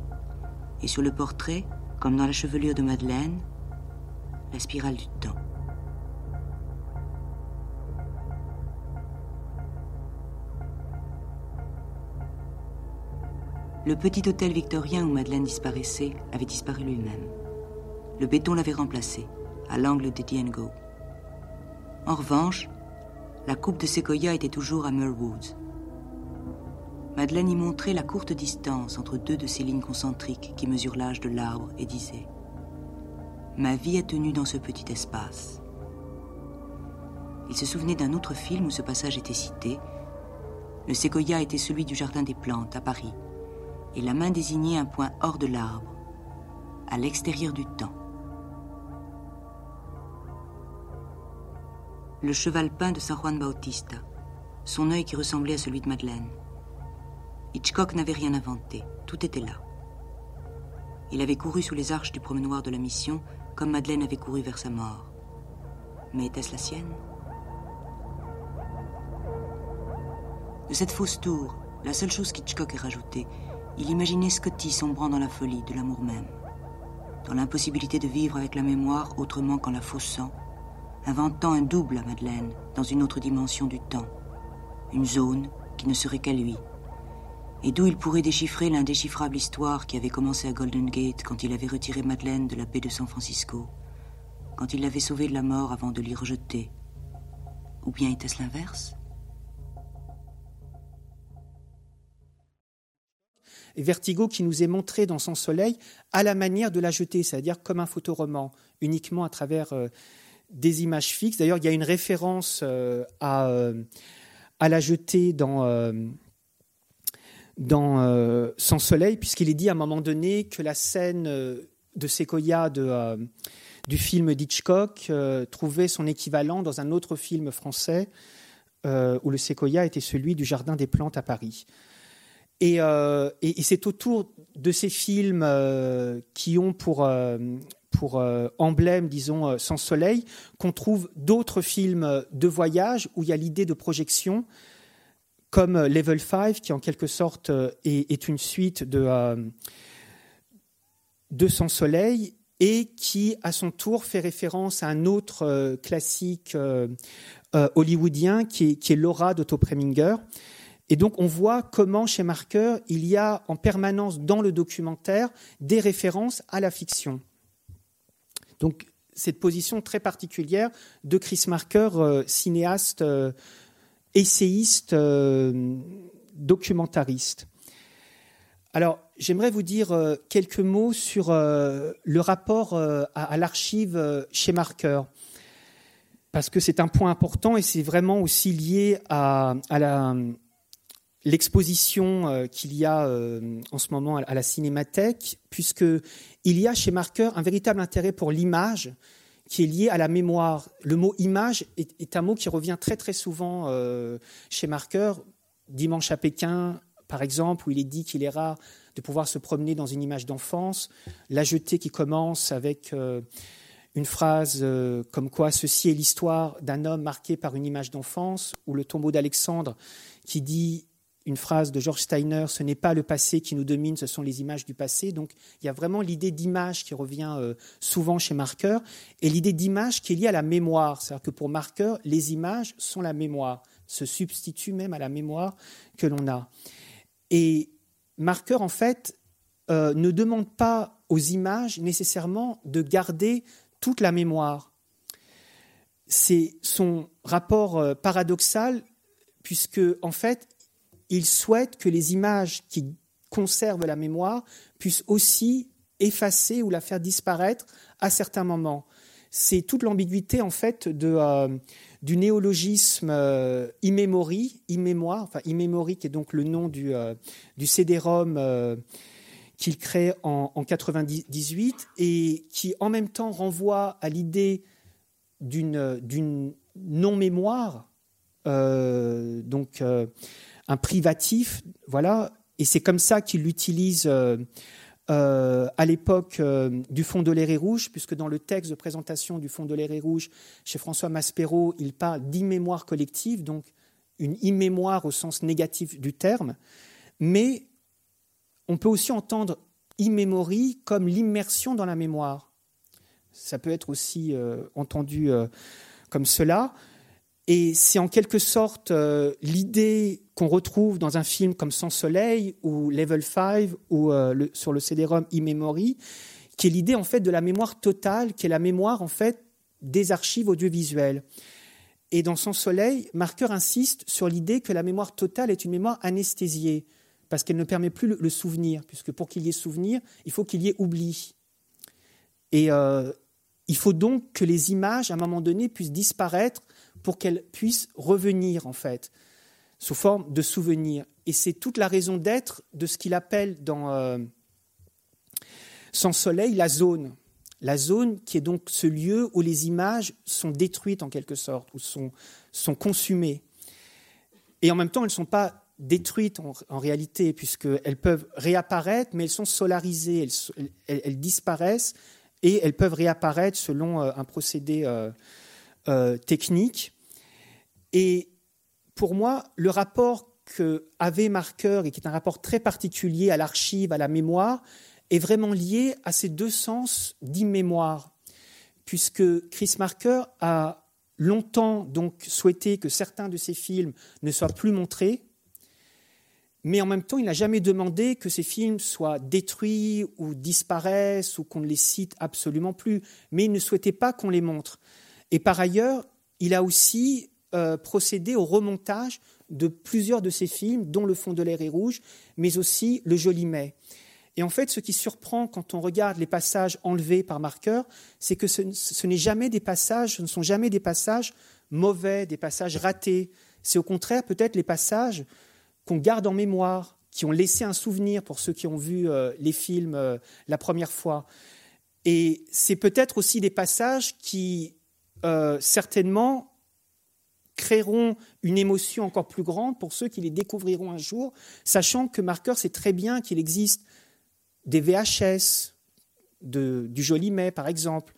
Et sur le portrait, comme dans la chevelure de Madeleine, la spirale du temps. Le petit hôtel victorien où Madeleine disparaissait avait disparu lui-même. Le béton l'avait remplacé, à l'angle de Diengo. En revanche, la coupe de séquoia était toujours à Woods. Madeleine y montrait la courte distance entre deux de ces lignes concentriques qui mesurent l'âge de l'arbre et disait Ma vie a tenu dans ce petit espace. Il se souvenait d'un autre film où ce passage était cité. Le séquoia était celui du Jardin des Plantes à Paris, et la main désignait un point hors de l'arbre, à l'extérieur du temps. Le cheval peint de San Juan Bautista, son œil qui ressemblait à celui de Madeleine. Hitchcock n'avait rien inventé, tout était là. Il avait couru sous les arches du promenoir de la mission, comme Madeleine avait couru vers sa mort. Mais était-ce la sienne? De cette fausse tour, la seule chose qu'Hitchcock ait rajoutée, il imaginait Scotty sombrant dans la folie de l'amour même, dans l'impossibilité de vivre avec la mémoire autrement qu'en la faussant, inventant un double à Madeleine dans une autre dimension du temps, une zone qui ne serait qu'à lui, et d'où il pourrait déchiffrer l'indéchiffrable histoire qui avait commencé à Golden Gate quand il avait retiré Madeleine de la baie de San Francisco, quand il l'avait sauvée de la mort avant de l'y rejeter. Ou bien était-ce l'inverse? Vertigo qui nous est montré dans son soleil à la manière de la jeter, c'est-à-dire comme un photoroman, uniquement à travers euh, des images fixes. D'ailleurs, il y a une référence euh, à, euh, à la jetée dans, dans Sans Soleil, puisqu'il est dit à un moment donné que la scène de Sequoia de, du film d'Hitchcock trouvait son équivalent dans un autre film français où le Sequoia était celui du Jardin des Plantes à Paris. Euh, et, c'est autour de ces films euh, qui ont pour, euh, pour emblème, disons, Sans Soleil, qu'on trouve d'autres films de voyage où il y a l'idée de projection, comme Level 5, qui en quelque sorte est, une suite de, de Sans Soleil, et qui, à son tour, fait référence à un autre classique hollywoodien qui est, qui est Laura d'Otto Preminger. Et donc on voit comment chez Marker, il y a en permanence dans le documentaire des références à la fiction. Donc cette position très particulière de Chris Marker, euh, cinéaste, euh, essayiste, euh, documentariste. Alors j'aimerais vous dire quelques mots sur le rapport à, l'archive chez Marker parce que c'est un point important et c'est vraiment aussi lié à, l'exposition qu'il y a en ce moment à la Cinémathèque, puisqu'il y a chez Marker un véritable intérêt pour l'image qui est lié à la mémoire. Le mot image est, un mot qui revient très très souvent euh, chez Marker. Dimanche à Pékin, par exemple, où il est dit qu'il est rare de pouvoir se promener dans une image d'enfance. La jetée qui commence avec une phrase comme quoi ceci est l'histoire d'un homme marqué par une image d'enfance, ou le tombeau d'Alexandre qui dit une phrase de George Steiner, ce n'est pas le passé qui nous domine, ce sont les images du passé. Donc il y a vraiment l'idée d'image qui revient euh, souvent chez Marker, et l'idée d'image qui est liée à la mémoire. C'est-à-dire que pour Marker, les images sont la mémoire, se substituent même à la mémoire que l'on a. Et Marker, en fait, euh, ne demande pas aux images nécessairement de garder toute la mémoire. C'est son rapport euh, paradoxal, puisque, en fait, il souhaite que les images qui conservent la mémoire puissent aussi effacer ou la faire disparaître à certains moments. C'est toute l'ambiguïté en fait euh, du néologisme euh, immémoire, enfin qui est donc le nom du, euh, CD-ROM euh, qu'il crée en, en 98 et qui en même temps renvoie à l'idée d'une, non-mémoire, donc un privatif, voilà, et c'est comme ça qu'il l'utilise euh, euh, à l'époque euh, du Fonds de l'air et rouge, puisque dans le texte de présentation du Fonds de l'air et rouge, chez François Maspero, il parle d'immémoire collective, donc une immémoire au sens négatif du terme, mais on peut aussi entendre immémorie comme l'immersion dans la mémoire. Ça peut être aussi entendu comme cela. Et c'est en quelque sorte euh, l'idée qu'on retrouve dans un film comme Sans Soleil ou Level 5 ou euh, sur le CD-ROM e-memory, qui est l'idée en fait de la mémoire totale, qui est la mémoire en fait des archives audiovisuelles. Et dans Sans Soleil, Marker insiste sur l'idée que la mémoire totale est une mémoire anesthésiée, parce qu'elle ne permet plus le, le souvenir, puisque pour qu'il y ait souvenir, il faut qu'il y ait oubli. Et euh, il faut donc que les images, à un moment donné, puissent disparaître pour qu'elle puisse revenir, en fait, sous forme de souvenir. Et c'est toute la raison d'être de ce qu'il appelle dans euh, Sans Soleil la zone. La zone qui est donc ce lieu où les images sont détruites en quelque sorte, ou sont, consumées. Et en même temps, elles ne sont pas détruites en, réalité, puisqu'elles peuvent réapparaître, mais elles sont solarisées, elles, disparaissent et elles peuvent réapparaître selon euh, un procédé euh, technique. Et pour moi, le rapport que avait Marker, et qui est un rapport très particulier à l'archive, à la mémoire, est vraiment lié à ces deux sens d'immémoire, puisque Chris Marker a longtemps donc souhaité que certains de ses films ne soient plus montrés, mais en même temps, il n'a jamais demandé que ces films soient détruits ou disparaissent ou qu'on ne les cite absolument plus, mais il ne souhaitait pas qu'on les montre. Et par ailleurs, il a aussi euh, procédé au remontage de plusieurs de ses films, dont Le fond de l'air est rouge, mais aussi Le joli mai. Et en fait, ce qui surprend quand on regarde les passages enlevés par marqueur, c'est que ce, n'est jamais des passages, ce ne sont jamais des passages mauvais, des passages ratés. C'est au contraire peut-être les passages qu'on garde en mémoire, qui ont laissé un souvenir pour ceux qui ont vu euh, les films euh, la première fois. Et c'est peut-être aussi des passages qui, euh, certainement, créeront une émotion encore plus grande pour ceux qui les découvriront un jour, sachant que Marker sait très bien qu'il existe des VHS de, du Joli Mai, par exemple,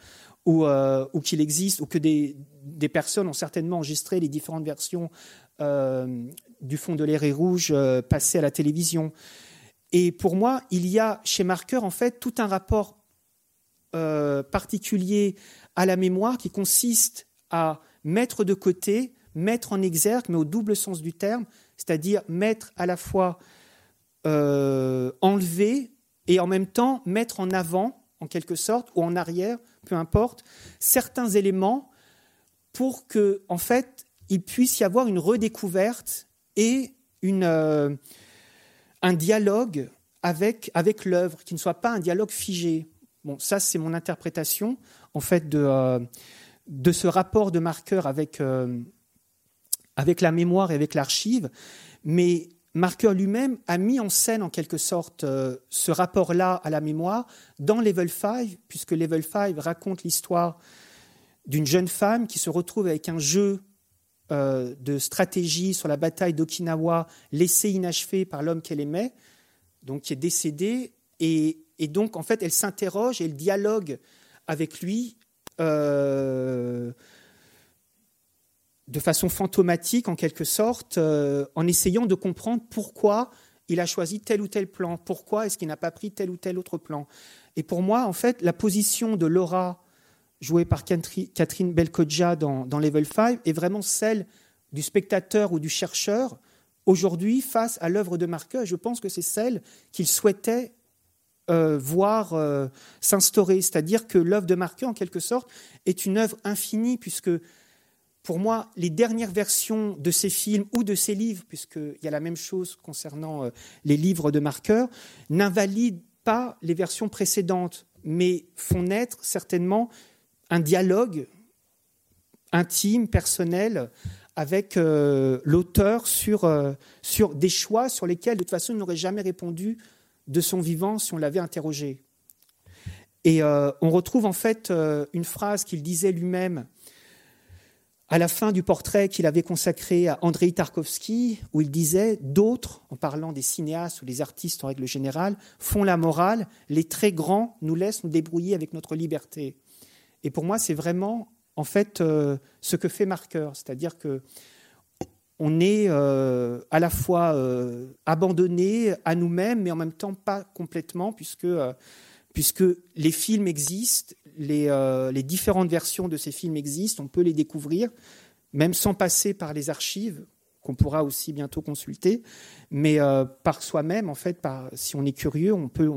ou, euh, ou qu'il existe, ou que des, des, personnes ont certainement enregistré les différentes versions euh, du fond de l'air et rouge euh, passées à la télévision. Et pour moi, il y a chez Marker, en fait, tout un rapport euh, particulier à la mémoire qui consiste à mettre de côté mettre en exergue, mais au double sens du terme, c'est-à-dire mettre à la fois euh, enlever et en même temps mettre en avant, en quelque sorte, ou en arrière, peu importe, certains éléments pour que, en fait, il puisse y avoir une redécouverte et une, euh, un dialogue avec, avec l'œuvre, qui ne soit pas un dialogue figé. Bon, ça, c'est mon interprétation, en fait, de, euh, de ce rapport de marqueur avec, avec la mémoire et avec l'archive, mais Marker lui-même a mis en scène en quelque sorte euh, ce rapport-là à la mémoire dans Level 5, puisque Level 5 raconte l'histoire d'une jeune femme qui se retrouve avec un jeu euh, de stratégie sur la bataille d'Okinawa laissé inachevé par l'homme qu'elle aimait, donc qui est décédé, et, donc en fait elle s'interroge et elle dialogue avec lui. Euh, de façon fantomatique, en quelque sorte, euh, en essayant de comprendre pourquoi il a choisi tel ou tel plan, pourquoi est-ce qu'il n'a pas pris tel ou tel autre plan. Et pour moi, en fait, la position de Laura, jouée par Catherine Belkodja dans, Level 5, est vraiment celle du spectateur ou du chercheur aujourd'hui face à l'œuvre de Marqueur. je pense que c'est celle qu'il souhaitait euh, voir euh, s'instaurer. C'est-à-dire que l'œuvre de Marqueur, en quelque sorte, est une œuvre infinie, puisque pour moi, les dernières versions de ces films ou de ces livres, puisqu'il y a la même chose concernant euh, les livres de Marqueur, n'invalident pas les versions précédentes, mais font naître certainement un dialogue intime, personnel, avec euh, l'auteur sur, euh, sur des choix sur lesquels, de toute façon, il n'aurait jamais répondu de son vivant si on l'avait interrogé. Et on retrouve en fait une phrase qu'il disait lui-même à la fin du portrait qu'il avait consacré à Andrei Tarkovsky, où il disait D'autres, en parlant des cinéastes ou des artistes en règle générale, font la morale, les très grands nous laissent nous débrouiller avec notre liberté. Et pour moi, c'est vraiment en fait euh, ce que fait Marqueur, c'est-à-dire que on est euh, à la fois euh, abandonné à nous-mêmes, mais en même temps pas complètement, puisque, puisque les films existent, les, les, différentes versions de ces films existent, on peut les découvrir, même sans passer par les archives, qu'on pourra aussi bientôt consulter, mais par soi-même, en fait, par, si on est curieux, on peut,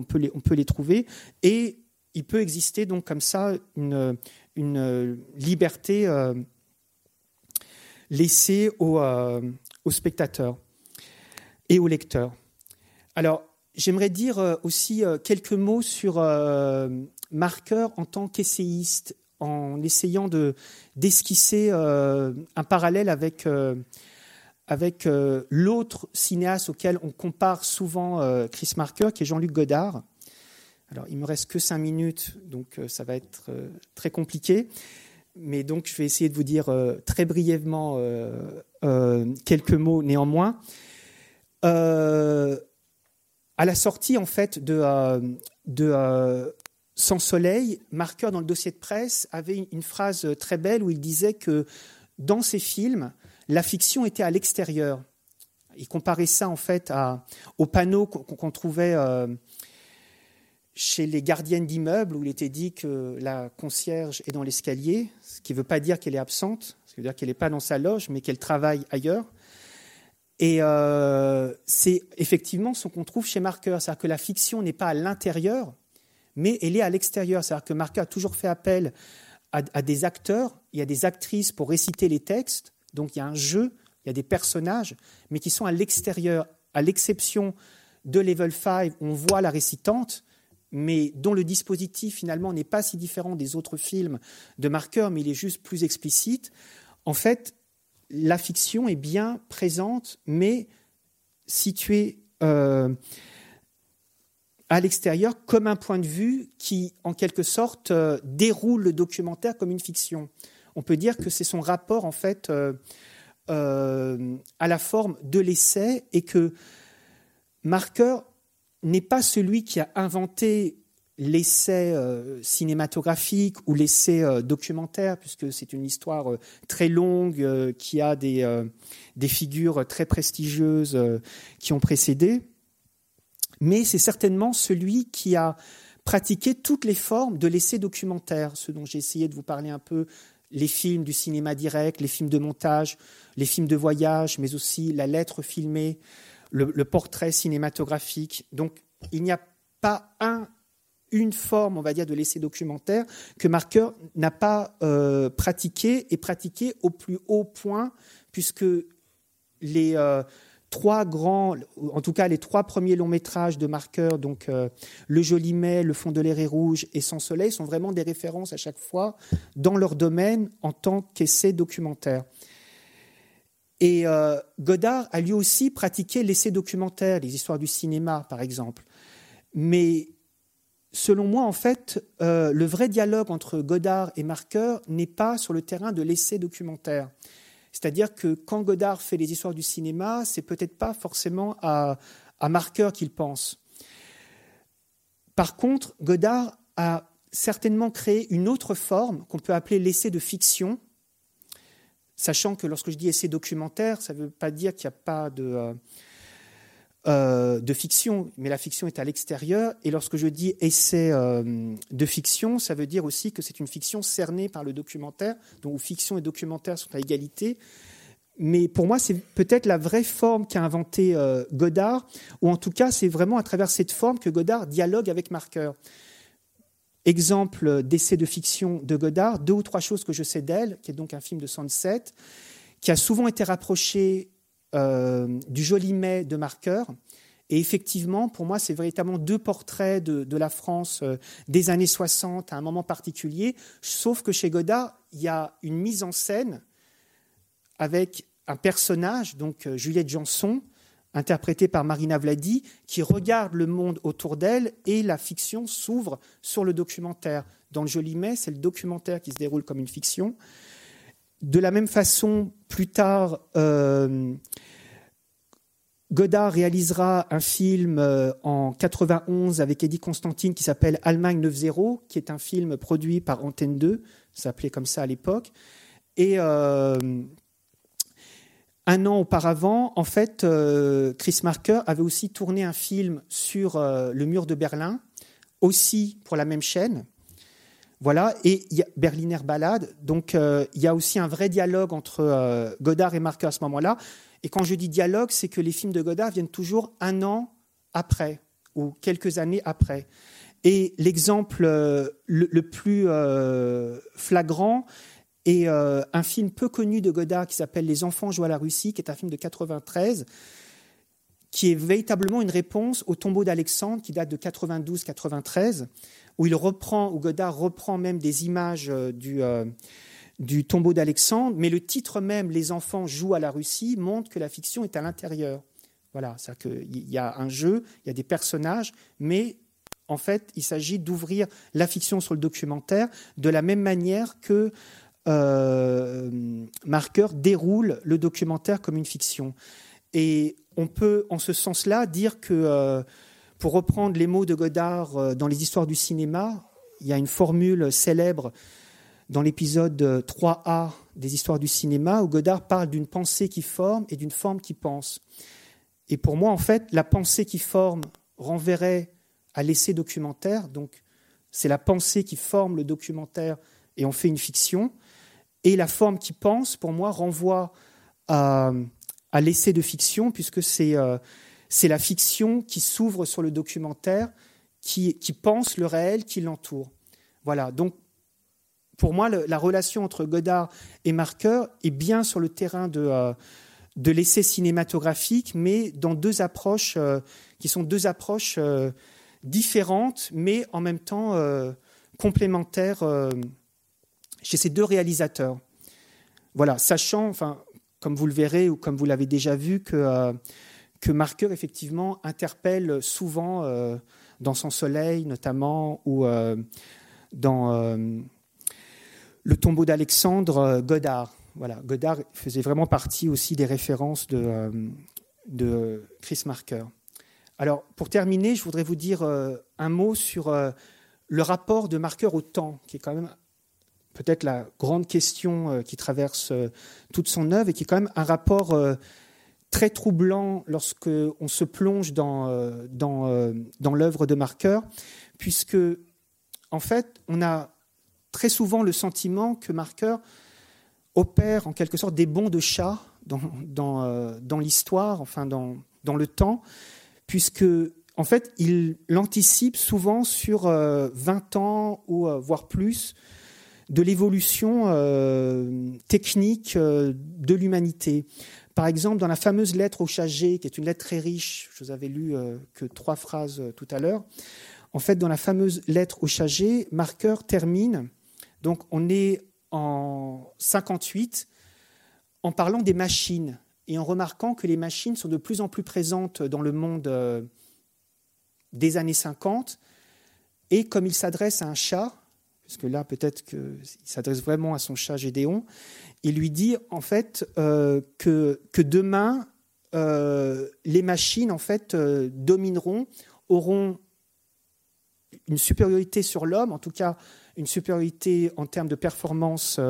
les, trouver. Et il peut exister donc comme ça une, euh, liberté euh, laissée euh, aux, spectateurs et aux lecteurs. Alors, j'aimerais dire aussi quelques mots sur Marqueur en tant qu'essayiste, en essayant de d'esquisser un parallèle avec avec l'autre cinéaste auquel on compare souvent Chris Marker, qui est Jean-Luc Godard. Alors, il me reste que cinq minutes, donc euh, ça va être euh, très compliqué. Mais donc, je vais essayer de vous dire euh, très brièvement quelques mots néanmoins. à la sortie, en fait, de, de Sans Soleil, Marqueur, dans le dossier de presse, avait une phrase très belle où il disait que dans ses films, la fiction était à l'extérieur. Il comparait ça, en fait, à, au panneau qu'on trouvait chez les gardiennes d'immeubles où il était dit que la concierge est dans l'escalier, ce qui ne veut pas dire qu'elle est absente, ce qui veut dire qu'elle n'est pas dans sa loge, mais qu'elle travaille ailleurs. Et euh, c'est effectivement ce qu'on trouve chez Marker, c'est-à-dire que la fiction n'est pas à l'intérieur, mais elle est à l'extérieur. C'est-à-dire que Marker a toujours fait appel à, des acteurs, il y a des actrices pour réciter les textes, donc il y a un jeu, il y a des personnages, mais qui sont à l'extérieur, à l'exception de Level 5, on voit la récitante, mais dont le dispositif finalement n'est pas si différent des autres films de Marker, mais il est juste plus explicite, en fait, la fiction est bien présente, mais située euh, à l'extérieur comme un point de vue qui, en quelque sorte, euh, déroule le documentaire comme une fiction. On peut dire que c'est son rapport, en fait, euh, à la forme de l'essai et que Marker n'est pas celui qui a inventé l'essai euh, cinématographique ou l'essai euh, documentaire, puisque c'est une histoire euh, très longue qui a des figures très prestigieuses qui ont précédé, mais c'est certainement celui qui a pratiqué toutes les formes de l'essai documentaire, ce dont j'ai essayé de vous parler un peu, les films du cinéma direct, les films de montage, les films de voyage, mais aussi la lettre filmée, le, portrait cinématographique. Donc, il n'y a pas un, une forme, on va dire, de l'essai documentaire que Marker n'a pas euh, pratiqué et pratiqué au plus haut point, puisque les euh, trois grands, en tout cas les trois premiers longs métrages de Marker, donc euh, Le Joli Mai, Le Fond de l'air rouge et Sans Soleil, sont vraiment des références à chaque fois dans leur domaine en tant qu'essai documentaire. Et euh, Godard a lui aussi pratiqué l'essai documentaire, les histoires du cinéma, par exemple. Mais selon moi, en fait, euh, le vrai dialogue entre Godard et Marqueur n'est pas sur le terrain de l'essai documentaire. C'est-à-dire que quand Godard fait les histoires du cinéma, c'est peut-être pas forcément à, à Marqueur qu'il pense. Par contre, Godard a certainement créé une autre forme qu'on peut appeler l'essai de fiction, Sachant que lorsque je dis essai documentaire, ça ne veut pas dire qu'il n'y a pas de, euh, euh, de fiction, mais la fiction est à l'extérieur. Et lorsque je dis essai euh, de fiction, ça veut dire aussi que c'est une fiction cernée par le documentaire, donc fiction et documentaire sont à égalité. Mais pour moi, c'est peut-être la vraie forme qu'a inventée Godard, ou en tout cas, c'est vraiment à travers cette forme que Godard dialogue avec Marker. Exemple d'essai de fiction de Godard, deux ou trois choses que je sais d'elle, qui est donc un film de 67, qui a souvent été rapproché euh, du Joli Mai de Marqueur. Et effectivement, pour moi, c'est véritablement deux portraits de, la France euh, des années 60 à un moment particulier, sauf que chez Godard, il y a une mise en scène avec un personnage, donc euh, Juliette Janson, interprétée par Marina Vladi, qui regarde le monde autour d'elle et la fiction s'ouvre sur le documentaire. Dans le Joli Mai, c'est le documentaire qui se déroule comme une fiction. De la même façon, plus tard, euh, Godard réalisera un film euh, en 91 avec Eddie Constantine qui s'appelle Allemagne 9-0, qui est un film produit par Antenne 2, ça s'appelait comme ça à l'époque. Et euh, un an auparavant, en fait, Chris Marker avait aussi tourné un film sur le mur de Berlin, aussi pour la même chaîne. Voilà, et Berliner Ballade. Donc, euh, il y a aussi un vrai dialogue entre Godard et Marker à ce moment-là. Et quand je dis dialogue, c'est que les films de Godard viennent toujours un an après ou quelques années après. Et l'exemple le, plus flagrant, euh, un film peu connu de Godard qui s'appelle Les enfants jouent à la Russie, qui est un film de 93, qui est véritablement une réponse au tombeau d'Alexandre, qui date de 92-93, où il reprend, où Godard reprend même des images euh, du, euh, du tombeau d'Alexandre, mais le titre même, Les enfants jouent à la Russie, montre que la fiction est à l'intérieur. Voilà, c'est-à-dire qu'il y a un jeu, il y a des personnages, mais en fait, il s'agit d'ouvrir la fiction sur le documentaire de la même manière que euh, Marqueur déroule le documentaire comme une fiction. Et on peut, en ce sens-là, dire que, euh, pour reprendre les mots de Godard euh, dans les histoires du cinéma, il y a une formule célèbre dans l'épisode 3A des histoires du cinéma où Godard parle d'une pensée qui forme et d'une forme qui pense. Et pour moi, en fait, la pensée qui forme renverrait à l'essai documentaire, donc c'est la pensée qui forme le documentaire et on fait une fiction. Et la forme qui pense, pour moi, renvoie à, l'essai de fiction, puisque euh, c'est la fiction qui s'ouvre sur le documentaire, qui, pense le réel qui l'entoure. Voilà, donc pour moi, la relation entre Godard et Marqueur est bien sur le terrain de, euh, l'essai cinématographique, mais dans deux approches euh, qui sont deux approches différentes, mais en même temps complémentaires chez ces deux réalisateurs. Voilà, sachant, enfin, comme vous le verrez ou comme vous l'avez déjà vu, que, euh, que Marker, effectivement, interpelle souvent euh, dans Son Soleil, notamment, ou euh, dans Le tombeau d'Alexandre, Godard. Voilà, Godard faisait vraiment partie aussi des références de, Chris Marker. Alors, pour terminer, je voudrais vous dire un mot sur le rapport de Marker au temps, qui est quand même peut-être la grande question euh, qui traverse euh, toute son œuvre et qui est quand même un rapport euh, très troublant lorsque on se plonge dans, dans, dans l'œuvre de Marqueur, puisque en fait, on a très souvent le sentiment que Marqueur opère en quelque sorte des bons de chat dans, dans, l'histoire, enfin dans, le temps, puisque fait, il l'anticipe souvent sur 20 ans ou voire plus de l'évolution euh, technique euh, de l'humanité. Par exemple, dans la fameuse lettre au Chagé, qui est une lettre très riche, je vous avais lu euh, que trois phrases tout à l'heure. En fait, dans la fameuse lettre au Chagé, Marqueur termine. Donc, on est en 58 en parlant des machines et en remarquant que les machines sont de plus en plus présentes dans le monde des années 50. Et comme il s'adresse à un chat, parce que là, peut-être qu'il s'adresse vraiment à son chat Gédéon, il lui dit en fait euh, que, demain, euh, les machines en fait euh, domineront, auront une supériorité sur l'homme, en tout cas une supériorité en termes de performance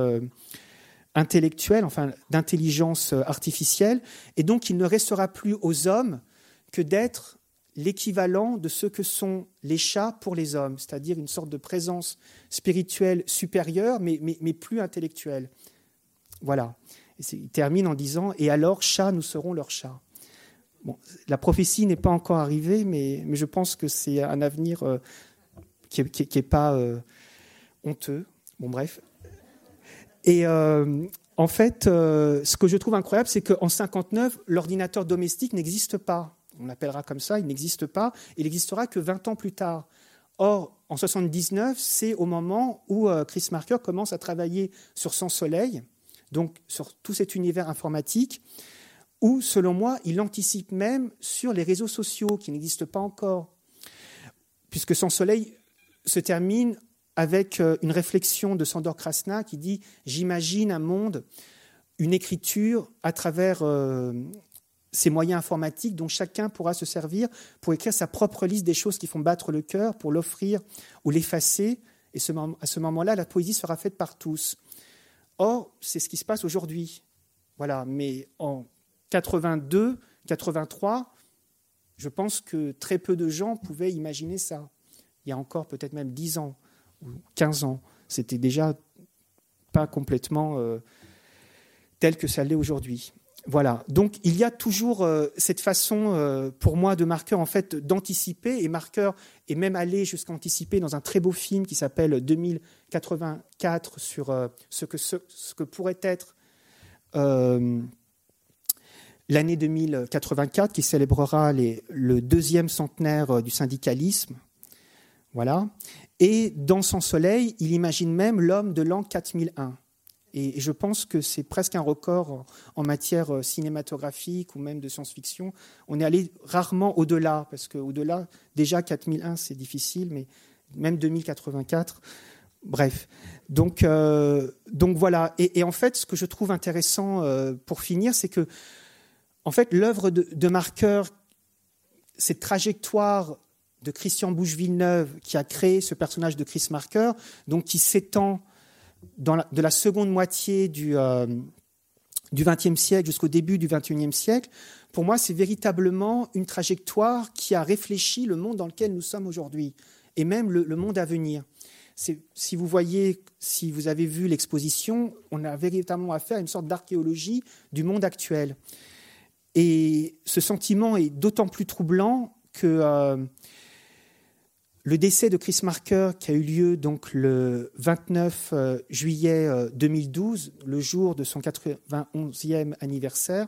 intellectuelle, enfin d'intelligence artificielle, et donc il ne restera plus aux hommes que d'être l'équivalent de ce que sont les chats pour les hommes, c'est-à-dire une sorte de présence spirituelle supérieure, mais, plus intellectuelle. Voilà. il termine en disant Et alors, chats, nous serons leurs chats. Bon, la prophétie n'est pas encore arrivée, mais, mais je pense que c'est un avenir euh, qui n'est pas euh, honteux. Bon, bref. Et euh, en fait, ce que je trouve incroyable, c'est qu'en 59, l'ordinateur domestique n'existe pas on l'appellera comme ça, il n'existe pas, il n'existera que 20 ans plus tard. Or, en 79, c'est au moment où euh, Chris Marker commence à travailler sur son soleil, donc sur tout cet univers informatique, où, selon moi, il anticipe même sur les réseaux sociaux qui n'existent pas encore, puisque son soleil se termine avec euh, une réflexion de Sandor Krasna qui dit J'imagine un monde, une écriture à travers euh, ces moyens informatiques dont chacun pourra se servir pour écrire sa propre liste des choses qui font battre le cœur, pour l'offrir ou l'effacer. Et à ce moment-là, la poésie sera faite par tous. Or, c'est ce qui se passe aujourd'hui. Voilà. Mais en 82, 83, je pense que très peu de gens pouvaient imaginer ça. Il y a encore peut-être même 10 ans ou 15 ans. C'était déjà pas complètement euh, tel que ça l'est aujourd'hui. Voilà. Donc il y a toujours euh, cette façon, euh, pour moi, de Marqueur en fait d'anticiper et Marqueur est même allé jusqu'à anticiper dans un très beau film qui s'appelle 2084 sur euh, ce, que, ce, que pourrait être l'année 2084 qui célébrera le deuxième centenaire du syndicalisme. Voilà. Et dans son soleil, il imagine même l'homme de l'an 4001. Et je pense que c'est presque un record en matière euh, cinématographique ou même de science-fiction. On est allé rarement au-delà, parce qu'au-delà, déjà 4001, c'est difficile, mais même 2084. Bref, donc, euh, voilà. Et, en fait, ce que je trouve intéressant euh, pour finir, c'est que, en fait, l'œuvre de, de Marqueur, cette trajectoire de Christian Bouche-Villeneuve qui a créé ce personnage de Chris Marker, donc qui s'étend de la seconde moitié du euh, XXe siècle jusqu'au début du XXIe siècle, pour moi, c'est véritablement une trajectoire qui a réfléchi le monde dans lequel nous sommes aujourd'hui, et même le, monde à venir. Si vous voyez, si vous avez vu l'exposition, on a véritablement affaire à une sorte d'archéologie du monde actuel. Et ce sentiment est d'autant plus troublant que euh, le décès de Chris Marker, qui a eu lieu donc le 29 euh, juillet 2012, euh, le jour de son 91e anniversaire,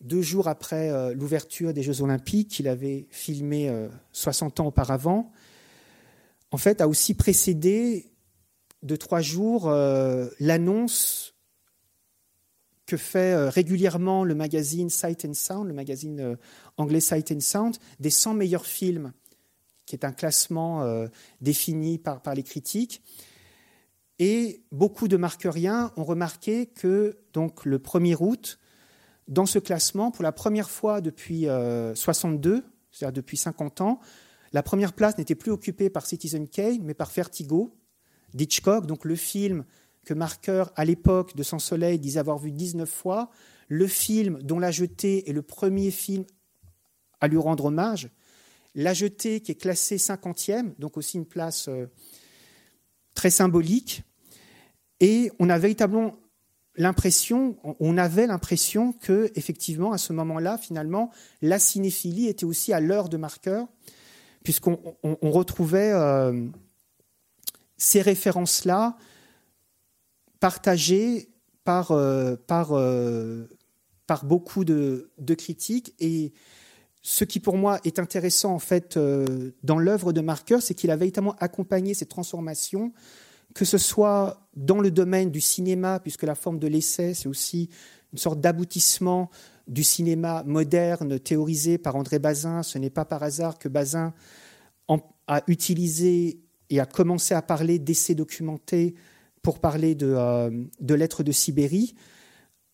deux jours après euh, l'ouverture des Jeux Olympiques, qu'il avait filmé 60 ans auparavant, en fait, a aussi précédé de trois jours l'annonce que fait régulièrement le magazine Sight and Sound, le magazine anglais Sight and Sound, des 100 meilleurs films qui est un classement euh, défini par, les critiques. Et beaucoup de marqueriens ont remarqué que donc le 1er août, dans ce classement, pour la première fois depuis 62, euh, c'est-à-dire depuis 50 ans, la première place n'était plus occupée par Citizen Kane, mais par Vertigo d'Hitchcock, donc le film que Marker, à l'époque de Sans Soleil, disait avoir vu 19 fois, le film dont La Jetée est le premier film à lui rendre hommage, la jetée qui est classée 50e, donc aussi une place euh, très symbolique. Et on a véritablement l'impression, on avait l'impression que, effectivement, à ce moment-là, finalement, la cinéphilie était aussi à l'heure de marqueur, puisqu'on retrouvait euh, ces références-là partagées par, euh, par, par beaucoup de, de, critiques et ce qui pour moi est intéressant en fait euh, dans l'œuvre de Marker, c'est qu'il a véritablement accompagné ces transformations, que ce soit dans le domaine du cinéma, puisque la forme de l'essai, c'est aussi une sorte d'aboutissement du cinéma moderne théorisé par André Bazin. Ce n'est pas par hasard que Bazin a utilisé et a commencé à parler d'essais documentés pour parler de, euh, de lettres de Sibérie,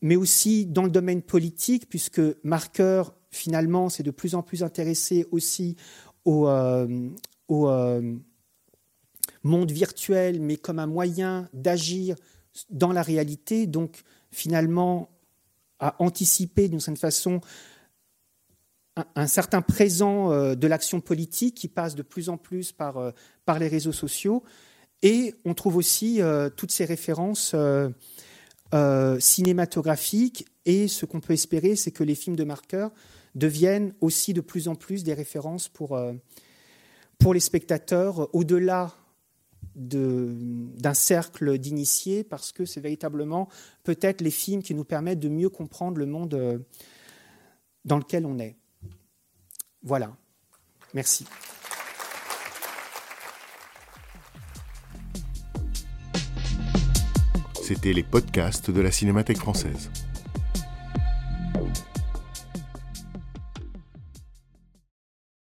mais aussi dans le domaine politique, puisque Marker finalement, c'est de plus en plus intéressé aussi au, euh, euh, monde virtuel, mais comme un moyen d'agir dans la réalité, donc finalement à anticiper d'une certaine façon un, certain présent euh, de l'action politique qui passe de plus en plus par, par les réseaux sociaux. Et on trouve aussi toutes ces références cinématographiques. Et ce qu'on peut espérer, c'est que les films de marqueurs deviennent aussi de plus en plus des références pour, pour les spectateurs au-delà d'un cercle d'initiés, parce que c'est véritablement peut-être les films qui nous permettent de mieux comprendre le monde dans lequel on est. Voilà. Merci. C'était les podcasts de la Cinémathèque française.